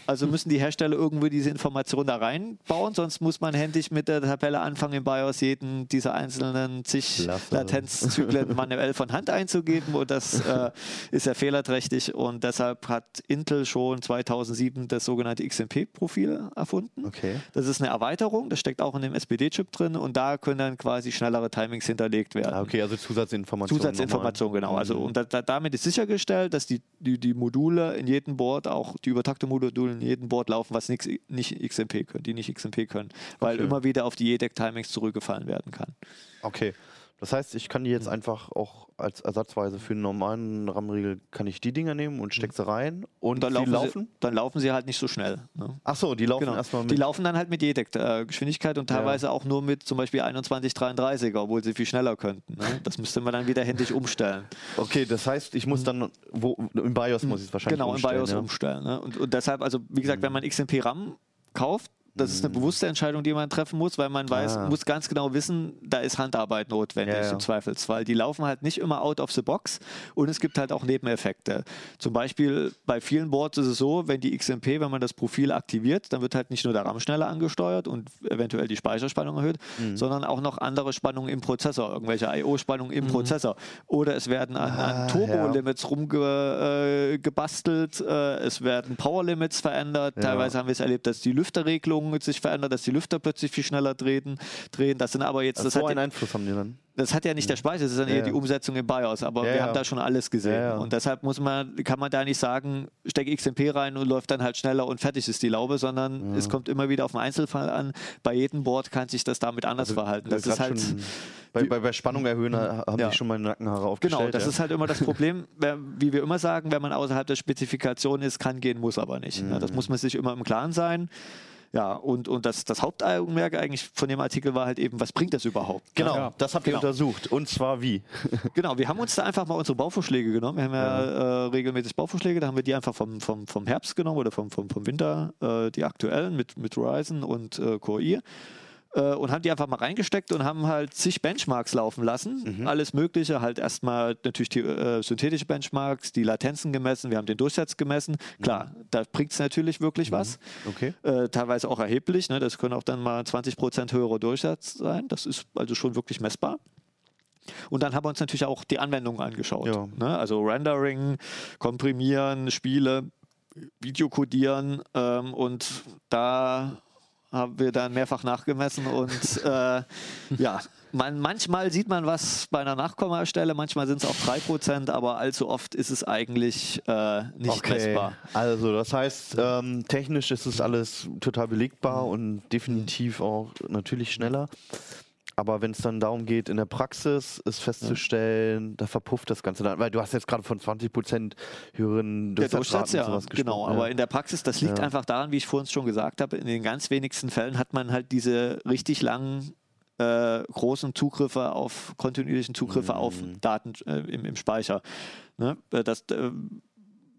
Speaker 4: Also müssen die Hersteller irgendwie diese Information da reinbauen, sonst muss man händisch mit der Tabelle anfangen, im BIOS jeden dieser einzelnen zig
Speaker 1: Klasse.
Speaker 4: Latenzzyklen [LAUGHS] manuell von Hand einzugeben und das äh, ist ja fehlerträchtig und deshalb hat Intel schon 2007 das sogenannte XMP-Profil erfunden.
Speaker 1: Okay.
Speaker 4: Das ist eine Erweiterung, das steckt auch in dem SPD-Chip drin und da können dann quasi schnellere Timings hinterlegt werden.
Speaker 1: Ah, okay, also Zusatzinformationen.
Speaker 4: Zusatzinformation, genau. Also
Speaker 1: Mhm.
Speaker 4: und da, da, damit ist sichergestellt, dass die, die, die Module in jedem Board, auch die übertakte Module in jedem Board laufen, was nix, nicht XMP können, die nicht XMP können, weil
Speaker 1: Okay.
Speaker 4: immer wieder auf die JEDEC-Timings zurückgefallen werden kann.
Speaker 1: Okay. Das heißt, ich kann die jetzt einfach auch als ersatzweise für einen normalen RAM-Riegel kann ich die Dinger nehmen und steck sie rein und,
Speaker 4: dann
Speaker 1: die
Speaker 4: laufen,
Speaker 1: laufen.
Speaker 4: Sie, dann laufen sie halt nicht so schnell. Ne?
Speaker 1: Ach so, die laufen
Speaker 4: Genau.
Speaker 1: erstmal mit.
Speaker 4: Die laufen dann halt mit JEDEC-Geschwindigkeit und
Speaker 1: Ja.
Speaker 4: teilweise auch nur mit zum Beispiel 2133er, obwohl sie viel schneller könnten. Ne? Das müsste man dann wieder händisch umstellen.
Speaker 1: okay, das heißt, ich muss dann wo im BIOS muss ich es wahrscheinlich
Speaker 4: genau,
Speaker 1: umstellen,
Speaker 4: im BIOS
Speaker 1: ja.
Speaker 4: umstellen. Ne? Und, und deshalb, also wie gesagt, wenn man XMP RAM kauft, das ist eine bewusste Entscheidung, die man treffen muss, weil man weiß,
Speaker 1: Mhm. Ah.
Speaker 4: muss ganz genau wissen, da ist Handarbeit notwendig
Speaker 1: Ja, ja.
Speaker 4: im Zweifelsfall. Die laufen halt nicht immer out of the box und es gibt halt auch Nebeneffekte. Zum Beispiel bei vielen Boards ist es so, wenn die XMP, wenn man das Profil aktiviert, dann wird halt nicht nur der RAM schneller angesteuert und eventuell die Speicherspannung erhöht,
Speaker 1: Mhm.
Speaker 4: sondern auch noch andere Spannungen im Prozessor, irgendwelche I.O.-Spannungen im Prozessor. Oder es werden an,
Speaker 1: Mhm. Ah,
Speaker 4: an Turbo-Limits rumgebastelt, äh, äh, es werden Power-Limits verändert. Teilweise haben wir es erlebt, dass die Lüfterregelungen sich verändern, dass die Lüfter plötzlich viel schneller drehen. drehen. Das sind aber jetzt,
Speaker 1: Ach,
Speaker 4: das,
Speaker 1: so
Speaker 4: hat,
Speaker 1: einen
Speaker 4: ja-
Speaker 1: Einfluss haben die dann.
Speaker 4: das hat ja nicht der Speicher, das ist dann
Speaker 1: Ja,
Speaker 4: eher
Speaker 1: ja.
Speaker 4: die Umsetzung im BIOS. Aber
Speaker 1: Ja,
Speaker 4: wir
Speaker 1: ja.
Speaker 4: haben da schon alles gesehen.
Speaker 1: Ja, ja.
Speaker 4: Und deshalb muss man, kann man da nicht sagen, steck XMP rein und läuft dann halt schneller und fertig ist die Laube, sondern es kommt immer wieder auf den Einzelfall an. Bei jedem Board kann sich das damit anders verhalten. Das
Speaker 1: Also,
Speaker 4: ist halt.
Speaker 1: bei, bei, bei Spannung erhöhen haben
Speaker 4: Ja.
Speaker 1: sich schon meine Nackenhaare aufgestellt.
Speaker 4: Genau, das
Speaker 1: ja.
Speaker 4: ist halt immer das Problem, [LAUGHS] wie wir immer sagen, wenn man außerhalb der Spezifikation ist, kann gehen, muss aber nicht. Ja,
Speaker 1: Mhm.
Speaker 4: das muss man sich immer im Klaren sein. Ja, und, und das, das Hauptaugenmerk eigentlich von dem Artikel war halt eben, was bringt das überhaupt?
Speaker 1: Genau,
Speaker 3: Ja.
Speaker 1: das habt ihr
Speaker 4: Genau.
Speaker 1: untersucht. Und zwar wie? [LAUGHS]
Speaker 4: Genau, wir haben uns da einfach mal unsere Bauvorschläge genommen. Wir haben ja, äh, regelmäßig Bauvorschläge, da haben wir die einfach vom, vom, vom Herbst genommen oder vom, vom, vom Winter, äh, die aktuellen mit, mit Ryzen und äh, Core i. Äh, und haben die einfach mal reingesteckt und haben halt zig Benchmarks laufen lassen. Alles Mögliche, halt erstmal natürlich die äh, synthetische Benchmarks, die Latenzen gemessen, wir haben den Durchsatz gemessen. Klar, da bringt es natürlich wirklich was.
Speaker 1: Okay.
Speaker 4: Äh, teilweise auch erheblich. Ne? Das können auch dann mal 20% höherer Durchsatz sein. Das ist also schon wirklich messbar. Und dann haben wir uns natürlich auch die Anwendungen angeschaut.
Speaker 1: Ja.
Speaker 4: Ne? Also Rendering, Komprimieren, Spiele, Videokodieren ähm, und da haben wir dann mehrfach nachgemessen und äh, [LAUGHS] ja, man, manchmal sieht man was bei einer Nachkommastelle, manchmal sind es auch 3%, aber allzu oft ist es eigentlich äh, nicht messbar.
Speaker 1: Also das heißt, ähm, technisch ist es alles total belegbar und definitiv auch natürlich schneller. Aber wenn es dann darum geht, in der Praxis es festzustellen, da verpufft das Ganze dann. Weil du hast jetzt gerade von 20% höheren
Speaker 4: Der
Speaker 1: Durchsatzraten
Speaker 4: Durchsatz,
Speaker 1: und
Speaker 4: ja,
Speaker 1: sowas
Speaker 4: genau.
Speaker 1: gesprochen.
Speaker 4: Aber
Speaker 1: ja.
Speaker 4: in der Praxis, das liegt
Speaker 1: Ja.
Speaker 4: einfach daran, wie ich vorhin schon gesagt habe, in den ganz wenigsten Fällen hat man halt diese richtig langen, äh, großen Zugriffe auf, kontinuierlichen Zugriffe auf
Speaker 1: Mhm.
Speaker 4: Daten äh, im, im Speicher. Ne? Äh, Das, äh,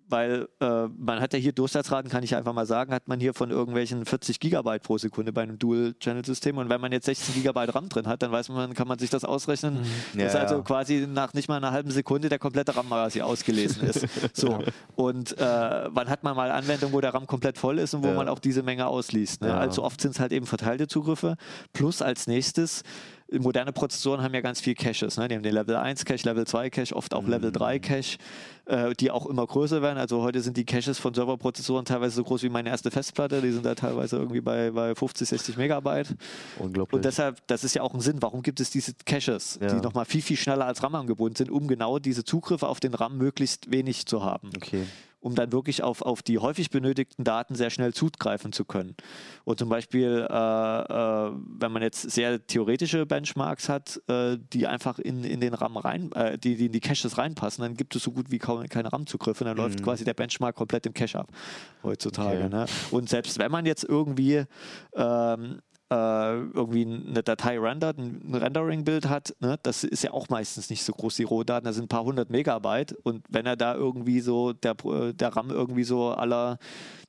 Speaker 4: weil äh, man hat ja hier Durchsatzraten, kann ich einfach mal sagen, hat man hier von irgendwelchen 40 Gigabyte pro Sekunde bei einem Dual-Channel-System. Und wenn man jetzt 16 Gigabyte RAM drin hat, dann weiß man, kann man sich das ausrechnen, dass
Speaker 1: Ja,
Speaker 4: also
Speaker 1: ja.
Speaker 4: quasi nach nicht mal einer halben Sekunde der komplette RAM quasi ausgelesen ist. [LAUGHS] So. Und äh, wann hat man mal Anwendungen, wo der RAM komplett voll ist und wo
Speaker 1: Ja.
Speaker 4: man auch diese Menge ausliest. Ne? Allzu oft sind es halt eben verteilte Zugriffe. Plus als nächstes, moderne Prozessoren haben ja ganz viel Caches. Ne? Die haben den Level 1 Cache, Level 2 Cache, oft auch Level 3 Cache, äh, die auch immer größer werden. Also heute sind die Caches von Serverprozessoren teilweise so groß wie meine erste Festplatte. Die sind da teilweise irgendwie bei, bei 50, 60 Megabyte.
Speaker 1: Unglaublich.
Speaker 4: Und deshalb, das ist ja auch ein Sinn, warum gibt es diese Caches,
Speaker 1: Ja.
Speaker 4: die nochmal viel, viel schneller als RAM angebunden sind, um genau diese Zugriffe auf den RAM möglichst wenig zu haben
Speaker 1: okay.
Speaker 4: Um dann wirklich auf, auf die häufig benötigten Daten sehr schnell zugreifen zu können. Und zum Beispiel, äh, äh, wenn man jetzt sehr theoretische Benchmarks hat, äh, die einfach in, in den RAM rein, äh, die, die in die Caches reinpassen, dann gibt es so gut wie kaum keine RAM-Zugriffe. Dann läuft quasi der Benchmark komplett im Cache ab heutzutage.
Speaker 1: Okay.
Speaker 4: Ne? Und selbst wenn man jetzt irgendwie ähm, äh, irgendwie eine Datei rendert, ein Rendering-Bild hat, ne, das ist ja auch meistens nicht so groß, die Rohdaten, das sind ein paar hundert Megabyte. Und wenn er da irgendwie so, der, der RAM irgendwie so aller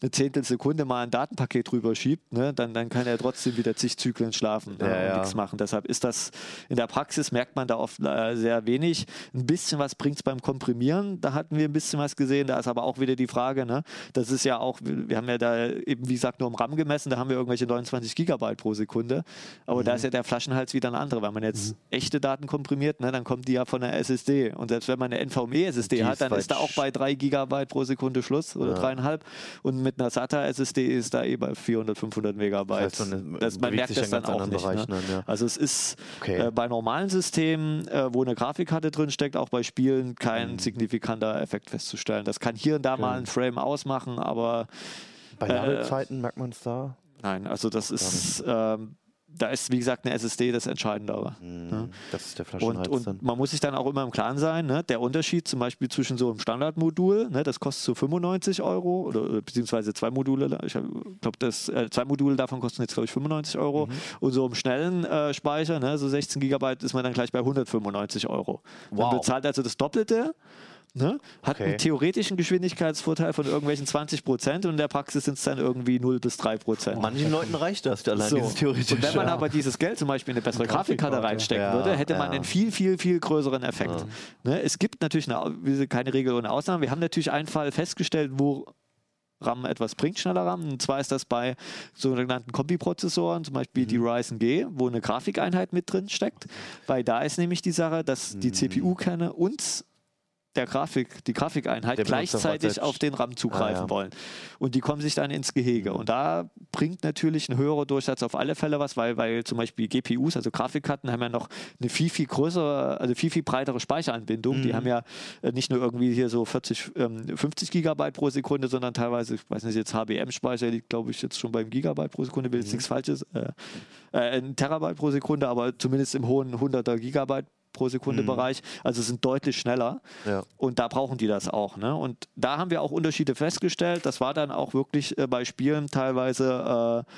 Speaker 4: eine Zehntelsekunde mal ein Datenpaket drüber schiebt, ne, dann, dann kann er trotzdem wieder zig Zyklen schlafen ne,
Speaker 1: Ja,
Speaker 4: und
Speaker 1: ja.
Speaker 4: nichts machen. Deshalb ist das in der Praxis, merkt man da oft äh, sehr wenig. Ein bisschen was bringt es beim Komprimieren, da hatten wir ein bisschen was gesehen, da ist aber auch wieder die Frage, ne, das ist ja auch, wir haben ja da eben, wie gesagt, nur im RAM gemessen, da haben wir irgendwelche 29 Gigabyte pro Sekunde, aber da ist ja der Flaschenhals wieder ein anderer. Wenn man jetzt echte Daten komprimiert, ne, dann kommen die ja von der SSD und selbst wenn man eine NVMe-SSD hat, dann ist da auch bei 3 Gigabyte pro Sekunde Schluss oder
Speaker 1: Ja.
Speaker 4: dreieinhalb und mit einer SATA-SSD ist da eh bei 400, 500 Megabyte.
Speaker 1: Das heißt, man
Speaker 4: das, man merkt das dann auch nicht.
Speaker 1: Bereichen
Speaker 4: ne?
Speaker 1: ja.
Speaker 4: Also es ist
Speaker 1: Okay.
Speaker 4: äh, bei normalen Systemen, äh, wo eine Grafikkarte drin steckt, auch bei Spielen kein
Speaker 1: Mhm.
Speaker 4: signifikanter Effekt festzustellen. Das kann hier und da mal ein Frame ausmachen, aber
Speaker 1: Bei
Speaker 4: Äh,
Speaker 1: Ladezeiten merkt man es da.
Speaker 4: Nein, also das ist, ähm, da ist wie gesagt eine SSD das Entscheidendere.
Speaker 1: Mhm. Das ist der
Speaker 4: Und,
Speaker 1: Flaschenhals
Speaker 4: und
Speaker 1: dann.
Speaker 4: man muss sich dann auch immer im Klaren sein, ne? der Unterschied zum Beispiel zwischen so einem Standardmodul, ne? das kostet so 95 Euro oder, oder beziehungsweise zwei Module, ich glaube, das äh, zwei Module davon kosten jetzt glaube ich 95 Euro
Speaker 1: Mhm.
Speaker 4: und so im schnellen äh, Speicher, ne? so 16 Gigabyte, ist man dann gleich bei 195 Euro. Man
Speaker 1: Wow.
Speaker 4: bezahlt also das Doppelte. Ne? Hat
Speaker 1: Okay.
Speaker 4: einen theoretischen Geschwindigkeitsvorteil von irgendwelchen 20 Prozent und in der Praxis sind es dann irgendwie 0 bis 3 Prozent.
Speaker 1: Manchen Leuten reicht das, allein
Speaker 4: So.
Speaker 1: dieses theoretische.
Speaker 4: Und wenn man aber [LAUGHS] dieses Geld zum Beispiel in eine bessere Grafikkarte
Speaker 3: Grafikkarte.
Speaker 4: reinstecken
Speaker 1: Ja,
Speaker 4: würde, hätte man
Speaker 1: ja.
Speaker 4: einen viel, viel, viel größeren Effekt. Ne? Es gibt natürlich eine, keine Regel ohne Ausnahme. Wir haben natürlich einen Fall festgestellt, wo RAM etwas bringt, schneller RAM. Und zwar ist das bei sogenannten Kombiprozessoren, zum Beispiel
Speaker 1: Mhm.
Speaker 4: die Ryzen G, wo eine Grafikeinheit mit drin steckt. Weil da ist nämlich die Sache, dass die
Speaker 1: Mhm.
Speaker 4: CPU-Kerne und der Grafik, die Grafikeinheit
Speaker 1: Der
Speaker 4: gleichzeitig auf den RAM zugreifen
Speaker 1: Ah, ja.
Speaker 4: wollen. Und die kommen sich dann ins Gehege. Und da bringt natürlich ein höherer Durchsatz auf alle Fälle was, weil, weil zum Beispiel GPUs, also Grafikkarten, haben ja noch eine viel, viel größere, also viel, viel breitere Speicheranbindung. Die haben ja äh, nicht nur irgendwie hier so 40, ähm, 50 Gigabyte pro Sekunde, sondern teilweise, ich weiß nicht, jetzt HBM-Speicher liegt, glaube ich, jetzt schon beim Gigabyte pro Sekunde, will jetzt nichts Falsches, äh, äh, ein Terabyte pro Sekunde, aber zumindest im hohen 100er Gigabyte pro Sekunde Bereich, also sind deutlich schneller.
Speaker 1: Ja.
Speaker 4: Und da brauchen die das auch. Ne? Und da haben wir auch Unterschiede festgestellt. Das war dann auch wirklich äh, bei Spielen teilweise äh,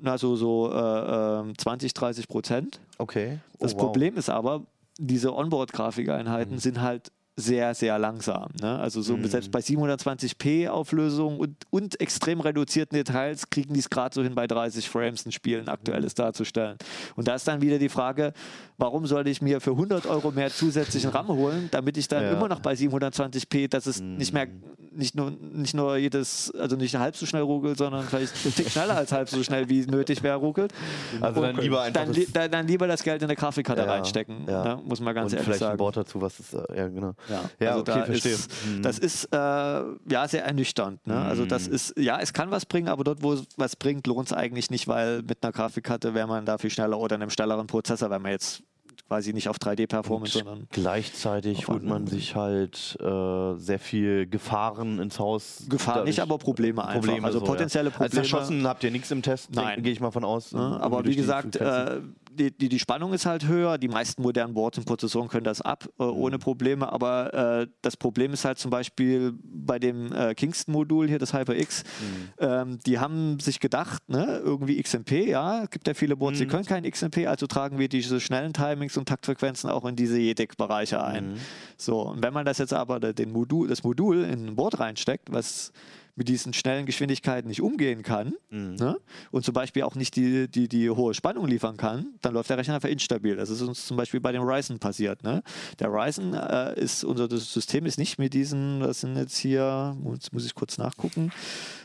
Speaker 4: na, so, so äh, äh, 20, 30 Prozent.
Speaker 1: Okay.
Speaker 4: Das
Speaker 1: Oh, wow.
Speaker 4: Problem ist aber, diese Onboard-Grafikeinheiten
Speaker 1: Mhm.
Speaker 4: sind halt sehr, sehr langsam. Ne? Also so
Speaker 1: Mhm.
Speaker 4: selbst bei 720p Auflösung und, und extrem reduzierten Details kriegen die es gerade so hin, bei 30 Frames ein Spiel ein aktuelles darzustellen. Und da ist dann wieder die Frage, warum sollte ich mir für 100 Euro mehr zusätzlichen RAM [LAUGHS] holen, damit ich dann
Speaker 1: Ja.
Speaker 4: immer noch bei 720p, dass es nicht mehr, nicht nur, nicht nur jedes, also nicht halb so schnell ruckelt, sondern vielleicht ein Tick schneller als halb so schnell, wie nötig wäre, ruckelt. [LAUGHS]
Speaker 1: Also dann lieber einfach
Speaker 4: Dann, li dann, dann lieber das Geld in eine Grafikkarte
Speaker 1: Ja,
Speaker 4: reinstecken,
Speaker 1: ja.
Speaker 4: ne? muss man ganz
Speaker 1: und
Speaker 4: ehrlich
Speaker 1: vielleicht ein
Speaker 4: sagen.
Speaker 1: Wort dazu, was ist, äh, ja genau.
Speaker 4: Ja,
Speaker 1: Ja,
Speaker 4: also
Speaker 1: okay,
Speaker 4: da
Speaker 1: verstehe.
Speaker 4: Ist,
Speaker 1: Mhm.
Speaker 4: Das ist äh, ja sehr ernüchternd. Ne? Also das ist, ja, es kann was bringen, aber dort, wo es was bringt, lohnt es eigentlich nicht, weil mit einer Grafikkarte wäre man da viel schneller oder einem schnelleren Prozessor, wenn man jetzt quasi nicht auf 3D-Performance, sondern
Speaker 1: Gleichzeitig holt man sich halt äh, sehr viel Gefahren ins Haus.
Speaker 4: Gefahr
Speaker 1: Dadurch-
Speaker 4: nicht, aber Probleme einfach.
Speaker 1: Probleme
Speaker 4: also
Speaker 1: so,
Speaker 4: potenzielle
Speaker 1: ja. Als
Speaker 4: Probleme.
Speaker 1: erschossen habt ihr nichts im Test,
Speaker 4: Nein.
Speaker 1: gehe ich mal von aus.
Speaker 4: Ne?
Speaker 1: Irgendwie
Speaker 4: Aber wie gesagt, äh, die, die, die Spannung ist halt höher. Die meisten modernen Boards und Prozessoren können das ab, äh,
Speaker 1: Mhm.
Speaker 4: ohne Probleme. Aber äh, das Problem ist halt zum Beispiel bei dem äh, Kingston-Modul hier, das HyperX,
Speaker 1: Mhm.
Speaker 4: ähm, die haben sich gedacht, ne, irgendwie XMP, ja, es gibt ja viele Boards, die
Speaker 1: Mhm.
Speaker 4: können kein XMP, also tragen wir diese schnellen Timings und Taktfrequenzen auch in diese JEDEC-Bereiche ein.
Speaker 1: Mhm.
Speaker 4: So, und wenn man das jetzt aber den Modul, das Modul in ein Board reinsteckt, was mit diesen schnellen Geschwindigkeiten nicht umgehen kann
Speaker 1: Mhm.
Speaker 4: ne? und zum Beispiel auch nicht die, die, die hohe Spannung liefern kann, dann läuft der Rechner einfach instabil. Das ist uns zum Beispiel bei dem Ryzen passiert. Ne? Der Ryzen äh, ist, unser System ist nicht mit diesen, das sind jetzt hier, jetzt muss ich kurz nachgucken,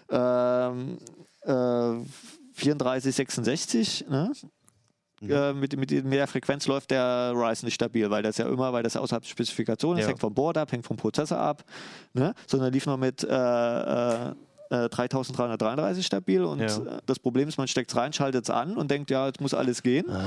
Speaker 4: ähm, äh, 3466, ne? Äh, mit, mit, mit der Frequenz läuft der Ryzen nicht stabil, weil das ja immer, weil das ja außerhalb der Spezifikation ist,
Speaker 1: Ja.
Speaker 4: hängt vom Board ab, hängt vom Prozessor ab, ne? sondern lief nur mit äh, äh, äh, 3333 stabil und
Speaker 1: Ja.
Speaker 4: äh, das Problem ist, man steckt es rein, schaltet es an und denkt, ja, jetzt muss alles gehen.
Speaker 1: Ah.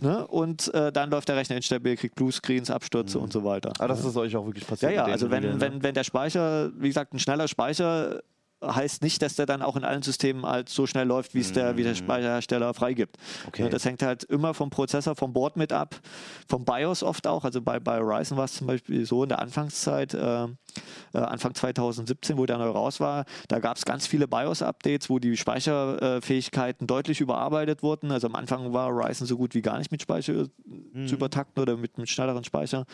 Speaker 4: Ne? Und äh, dann läuft der Rechner instabil, kriegt Bluescreens, Abstürze und so weiter.
Speaker 1: Ah, das ist euch auch wirklich
Speaker 4: Ja,
Speaker 1: passiert.
Speaker 4: ja,
Speaker 1: den
Speaker 4: also wenn, wenn,
Speaker 1: ne?
Speaker 4: wenn der Speicher, wie gesagt, ein schneller Speicher heißt nicht, dass der dann auch in allen Systemen halt so schnell läuft, wie es der, wie der Speicherhersteller freigibt.
Speaker 1: Okay.
Speaker 4: Ja, das hängt halt immer vom Prozessor, vom Board mit ab, vom BIOS oft auch. Also bei, bei Ryzen war es zum Beispiel so in der Anfangszeit, äh, äh, Anfang 2017, wo der neu raus war, da gab es ganz viele BIOS-Updates, wo die Speicherfähigkeiten deutlich überarbeitet wurden. Also am Anfang war Ryzen so gut wie gar nicht mit Speicher zu übertakten oder mit, mit schnelleren Speicher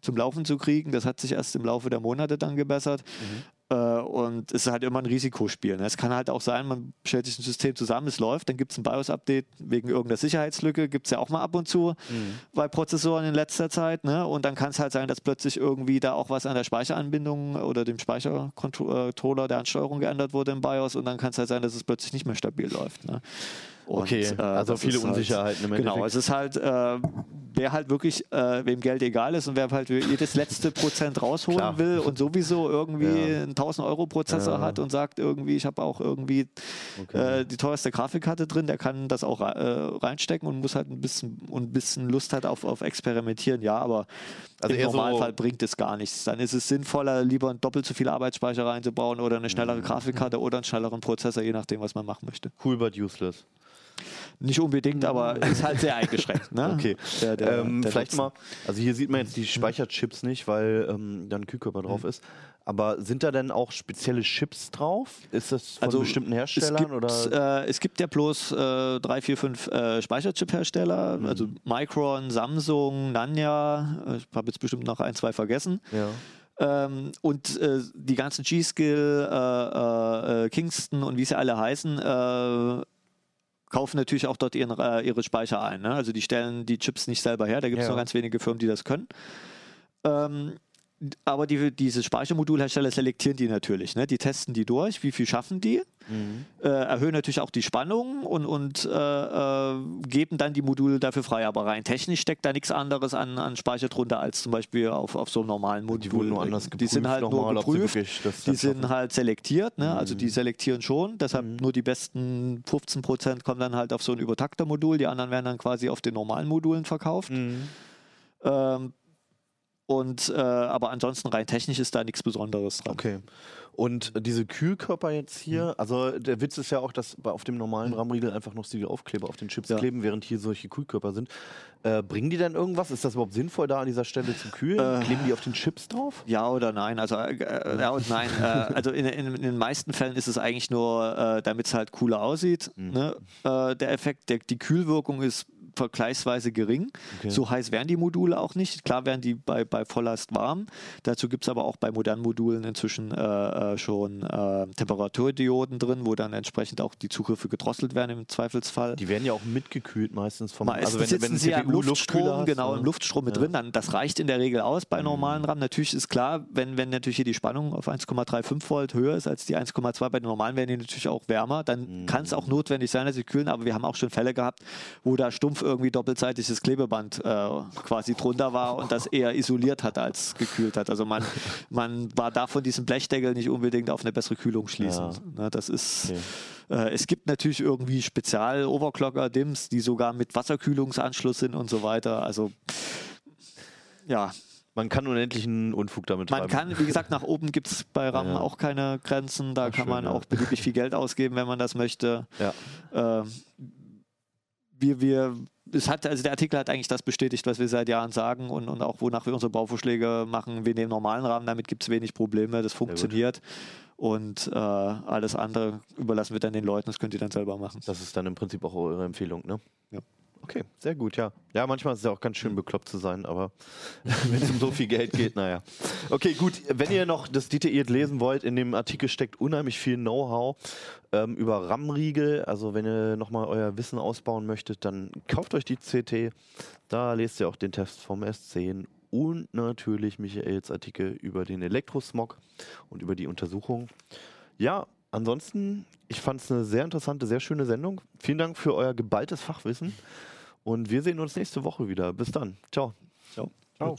Speaker 4: zum Laufen zu kriegen. Das hat sich erst im Laufe der Monate dann gebessert. Äh, und es ist halt immer ein Risikospiel. Ne? Es kann halt auch sein, man stellt sich ein System zusammen, es läuft, dann gibt es ein BIOS-Update wegen irgendeiner Sicherheitslücke, gibt es ja auch mal ab und zu bei Prozessoren in letzter Zeit. Ne? Und dann kann es halt sein, dass plötzlich irgendwie da auch was an der Speicheranbindung oder dem Speichercontroller der Ansteuerung geändert wurde im BIOS und dann kann es halt sein, dass es plötzlich nicht mehr stabil läuft. Ne? Und,
Speaker 1: Okay,
Speaker 4: äh,
Speaker 1: also viele
Speaker 4: halt-
Speaker 1: Unsicherheiten im
Speaker 4: Genau,
Speaker 1: Endeffekt.
Speaker 4: es ist halt, äh, wer halt wirklich, äh, wem Geld egal ist und wer halt jedes letzte Prozent rausholen
Speaker 1: Klar.
Speaker 4: will und sowieso irgendwie
Speaker 1: Ja.
Speaker 4: einen 1000 Euro Prozessor
Speaker 1: Ja.
Speaker 4: hat und sagt irgendwie, ich habe auch irgendwie
Speaker 1: Okay.
Speaker 4: äh, die teuerste Grafikkarte drin, der kann das auch äh, reinstecken und muss halt ein bisschen und ein bisschen Lust hat auf, auf Experimentieren, ja, aber
Speaker 1: Also
Speaker 4: im
Speaker 1: eher so-
Speaker 4: Normalfall bringt es gar nichts. Dann ist es sinnvoller, lieber doppelt so viel Arbeitsspeicher reinzubauen oder eine
Speaker 1: Mhm.
Speaker 4: schnellere Grafikkarte oder einen schnelleren Prozessor, je nachdem, was man machen möchte.
Speaker 1: Cool, but useless.
Speaker 4: Nicht unbedingt, aber [LAUGHS] ist halt sehr eingeschränkt. Ne?
Speaker 1: Okay.
Speaker 4: Der, der,
Speaker 1: ähm,
Speaker 4: der
Speaker 1: vielleicht
Speaker 4: Nutzen.
Speaker 1: mal, also hier sieht man jetzt die Speicherchips nicht, weil ähm, da ein Kühlkörper drauf
Speaker 4: Mhm.
Speaker 1: ist. Aber sind da denn auch spezielle Chips drauf? Ist das von
Speaker 4: Also,
Speaker 1: bestimmten
Speaker 4: Es
Speaker 1: Herstellern?
Speaker 4: gibt,
Speaker 1: oder?
Speaker 4: äh, es gibt ja bloß äh, drei, vier, fünf äh, Speicherchip-Hersteller,
Speaker 1: Mhm.
Speaker 4: also Micron, Samsung, Nanya, äh, ich habe jetzt bestimmt noch ein, zwei vergessen.
Speaker 1: ja.
Speaker 4: Ähm, und äh, die ganzen G-Skill, äh, äh, Kingston und wie sie alle heißen, äh, kaufen natürlich auch dort ihren, äh, ihre Speicher ein. Ne? Also die stellen die Chips nicht selber her, da gibt es
Speaker 1: Ja.
Speaker 4: nur ganz wenige Firmen, die das können. Ähm, aber die, diese Speichermodulhersteller selektieren die natürlich. Ne? Die testen die durch, wie viel schaffen die,
Speaker 1: Mhm.
Speaker 4: äh, erhöhen natürlich auch die Spannung und, und äh, äh, geben dann die Module dafür frei. Aber rein technisch steckt da nichts anderes an, an Speicher drunter als zum Beispiel auf, auf so einem normalen Modul.
Speaker 1: Die wurden nur anders
Speaker 4: Die
Speaker 1: geprüft
Speaker 4: sind halt nur
Speaker 1: nochmal, sie
Speaker 4: geprüft.
Speaker 1: wirklich
Speaker 4: Die sind
Speaker 1: schaffen.
Speaker 4: halt selektiert, ne? also die selektieren schon, deshalb
Speaker 1: Mhm.
Speaker 4: nur die besten 15% kommen dann halt auf so ein Übertaktermodul, die anderen werden dann quasi auf den normalen Modulen verkauft.
Speaker 1: Mhm.
Speaker 4: Ähm, und äh, aber ansonsten rein technisch ist da nichts Besonderes dran.
Speaker 1: Okay. Und diese Kühlkörper jetzt hier,
Speaker 4: Mhm.
Speaker 1: also der Witz ist ja auch, dass auf dem normalen RAM-Riegel einfach noch die Aufkleber auf den Chips
Speaker 4: Ja.
Speaker 1: kleben, während hier solche Kühlkörper sind. Äh, bringen die denn irgendwas? Ist das überhaupt sinnvoll, da an dieser Stelle zu kühlen?
Speaker 4: Äh.
Speaker 1: Kleben die auf den Chips drauf?
Speaker 4: Ja oder nein? Also äh, äh, ja und nein. äh, also in, in, in den meisten Fällen ist es eigentlich nur, damit es halt cooler aussieht.
Speaker 1: Mhm.
Speaker 4: Ne? Der Effekt, der, die Kühlwirkung ist vergleichsweise gering.
Speaker 1: Okay.
Speaker 4: So heiß wären die Module auch nicht. Klar wären die bei, bei Volllast warm. Dazu gibt es aber auch bei modernen Modulen inzwischen äh, äh, schon äh, Temperaturdioden drin, wo dann entsprechend auch die Zugriffe gedrosselt werden im Zweifelsfall.
Speaker 1: Die werden ja auch mitgekühlt meistens vom
Speaker 4: Meistens
Speaker 1: also wenn,
Speaker 4: sitzen
Speaker 1: wenn
Speaker 4: sie ja im Luftstrom,
Speaker 1: hast,
Speaker 4: genau,
Speaker 1: ne?
Speaker 4: im Luftstrom mit
Speaker 1: Ja.
Speaker 4: drin. Dann, das reicht in der Regel aus bei normalen RAM. Natürlich ist klar, wenn, wenn natürlich hier die Spannung auf 1,35 Volt höher ist als die 1,2 bei den normalen, werden die natürlich auch wärmer. Dann
Speaker 1: Mhm.
Speaker 4: kann es auch notwendig sein, dass sie kühlen. Aber wir haben auch schon Fälle gehabt, wo da stumpf irgendwie doppelseitiges Klebeband äh, quasi drunter war und das eher isoliert hat als gekühlt hat. Also man, [LAUGHS] man war da von diesem Blechdeckel nicht unbedingt auf eine bessere Kühlung schließen. Ne, das ist
Speaker 1: Okay.
Speaker 4: äh, es gibt natürlich irgendwie Spezial-Overclocker-DIMMs, die sogar mit Wasserkühlungsanschluss sind und so weiter. Also ja,
Speaker 1: Man kann unendlichen Unfug damit
Speaker 4: man
Speaker 1: treiben.
Speaker 4: kann, wie gesagt, nach oben gibt es bei [LAUGHS] RAM
Speaker 1: Ja.
Speaker 4: auch keine Grenzen. Da
Speaker 1: Ach,
Speaker 4: kann
Speaker 1: schön,
Speaker 4: man
Speaker 1: ja.
Speaker 4: auch beliebig viel Geld ausgeben, wenn man das möchte.
Speaker 1: Ja.
Speaker 4: Ähm, wir, wir, es hat, also der Artikel hat eigentlich das bestätigt, was wir seit Jahren sagen und, und auch wonach wir unsere Bauvorschläge machen. Wir nehmen normalen Rahmen, damit gibt es wenig Probleme, das funktioniert. Und äh, alles andere überlassen wir dann den Leuten, das könnt ihr dann selber machen.
Speaker 1: Das ist dann im Prinzip auch eure Empfehlung, ne?
Speaker 4: Ja.
Speaker 1: Okay, sehr gut, ja. Ja, manchmal ist es ja auch ganz schön bekloppt zu sein, aber [LAUGHS] wenn es um so viel Geld geht, naja. Okay, gut. Wenn ihr noch das detailliert lesen wollt, in dem Artikel steckt unheimlich viel Know-how ähm, über RAM-Riegel. Also wenn ihr nochmal euer Wissen ausbauen möchtet, dann kauft euch die CT. Da lest ihr auch den Test vom S10 und natürlich Michaels Artikel über den Elektrosmog und über die Untersuchung. Ja, ansonsten, ich fand es eine sehr interessante, sehr schöne Sendung. Vielen Dank für euer geballtes Fachwissen und wir sehen uns nächste Woche wieder. Bis dann. Ciao.
Speaker 4: Ciao.
Speaker 1: Ciao.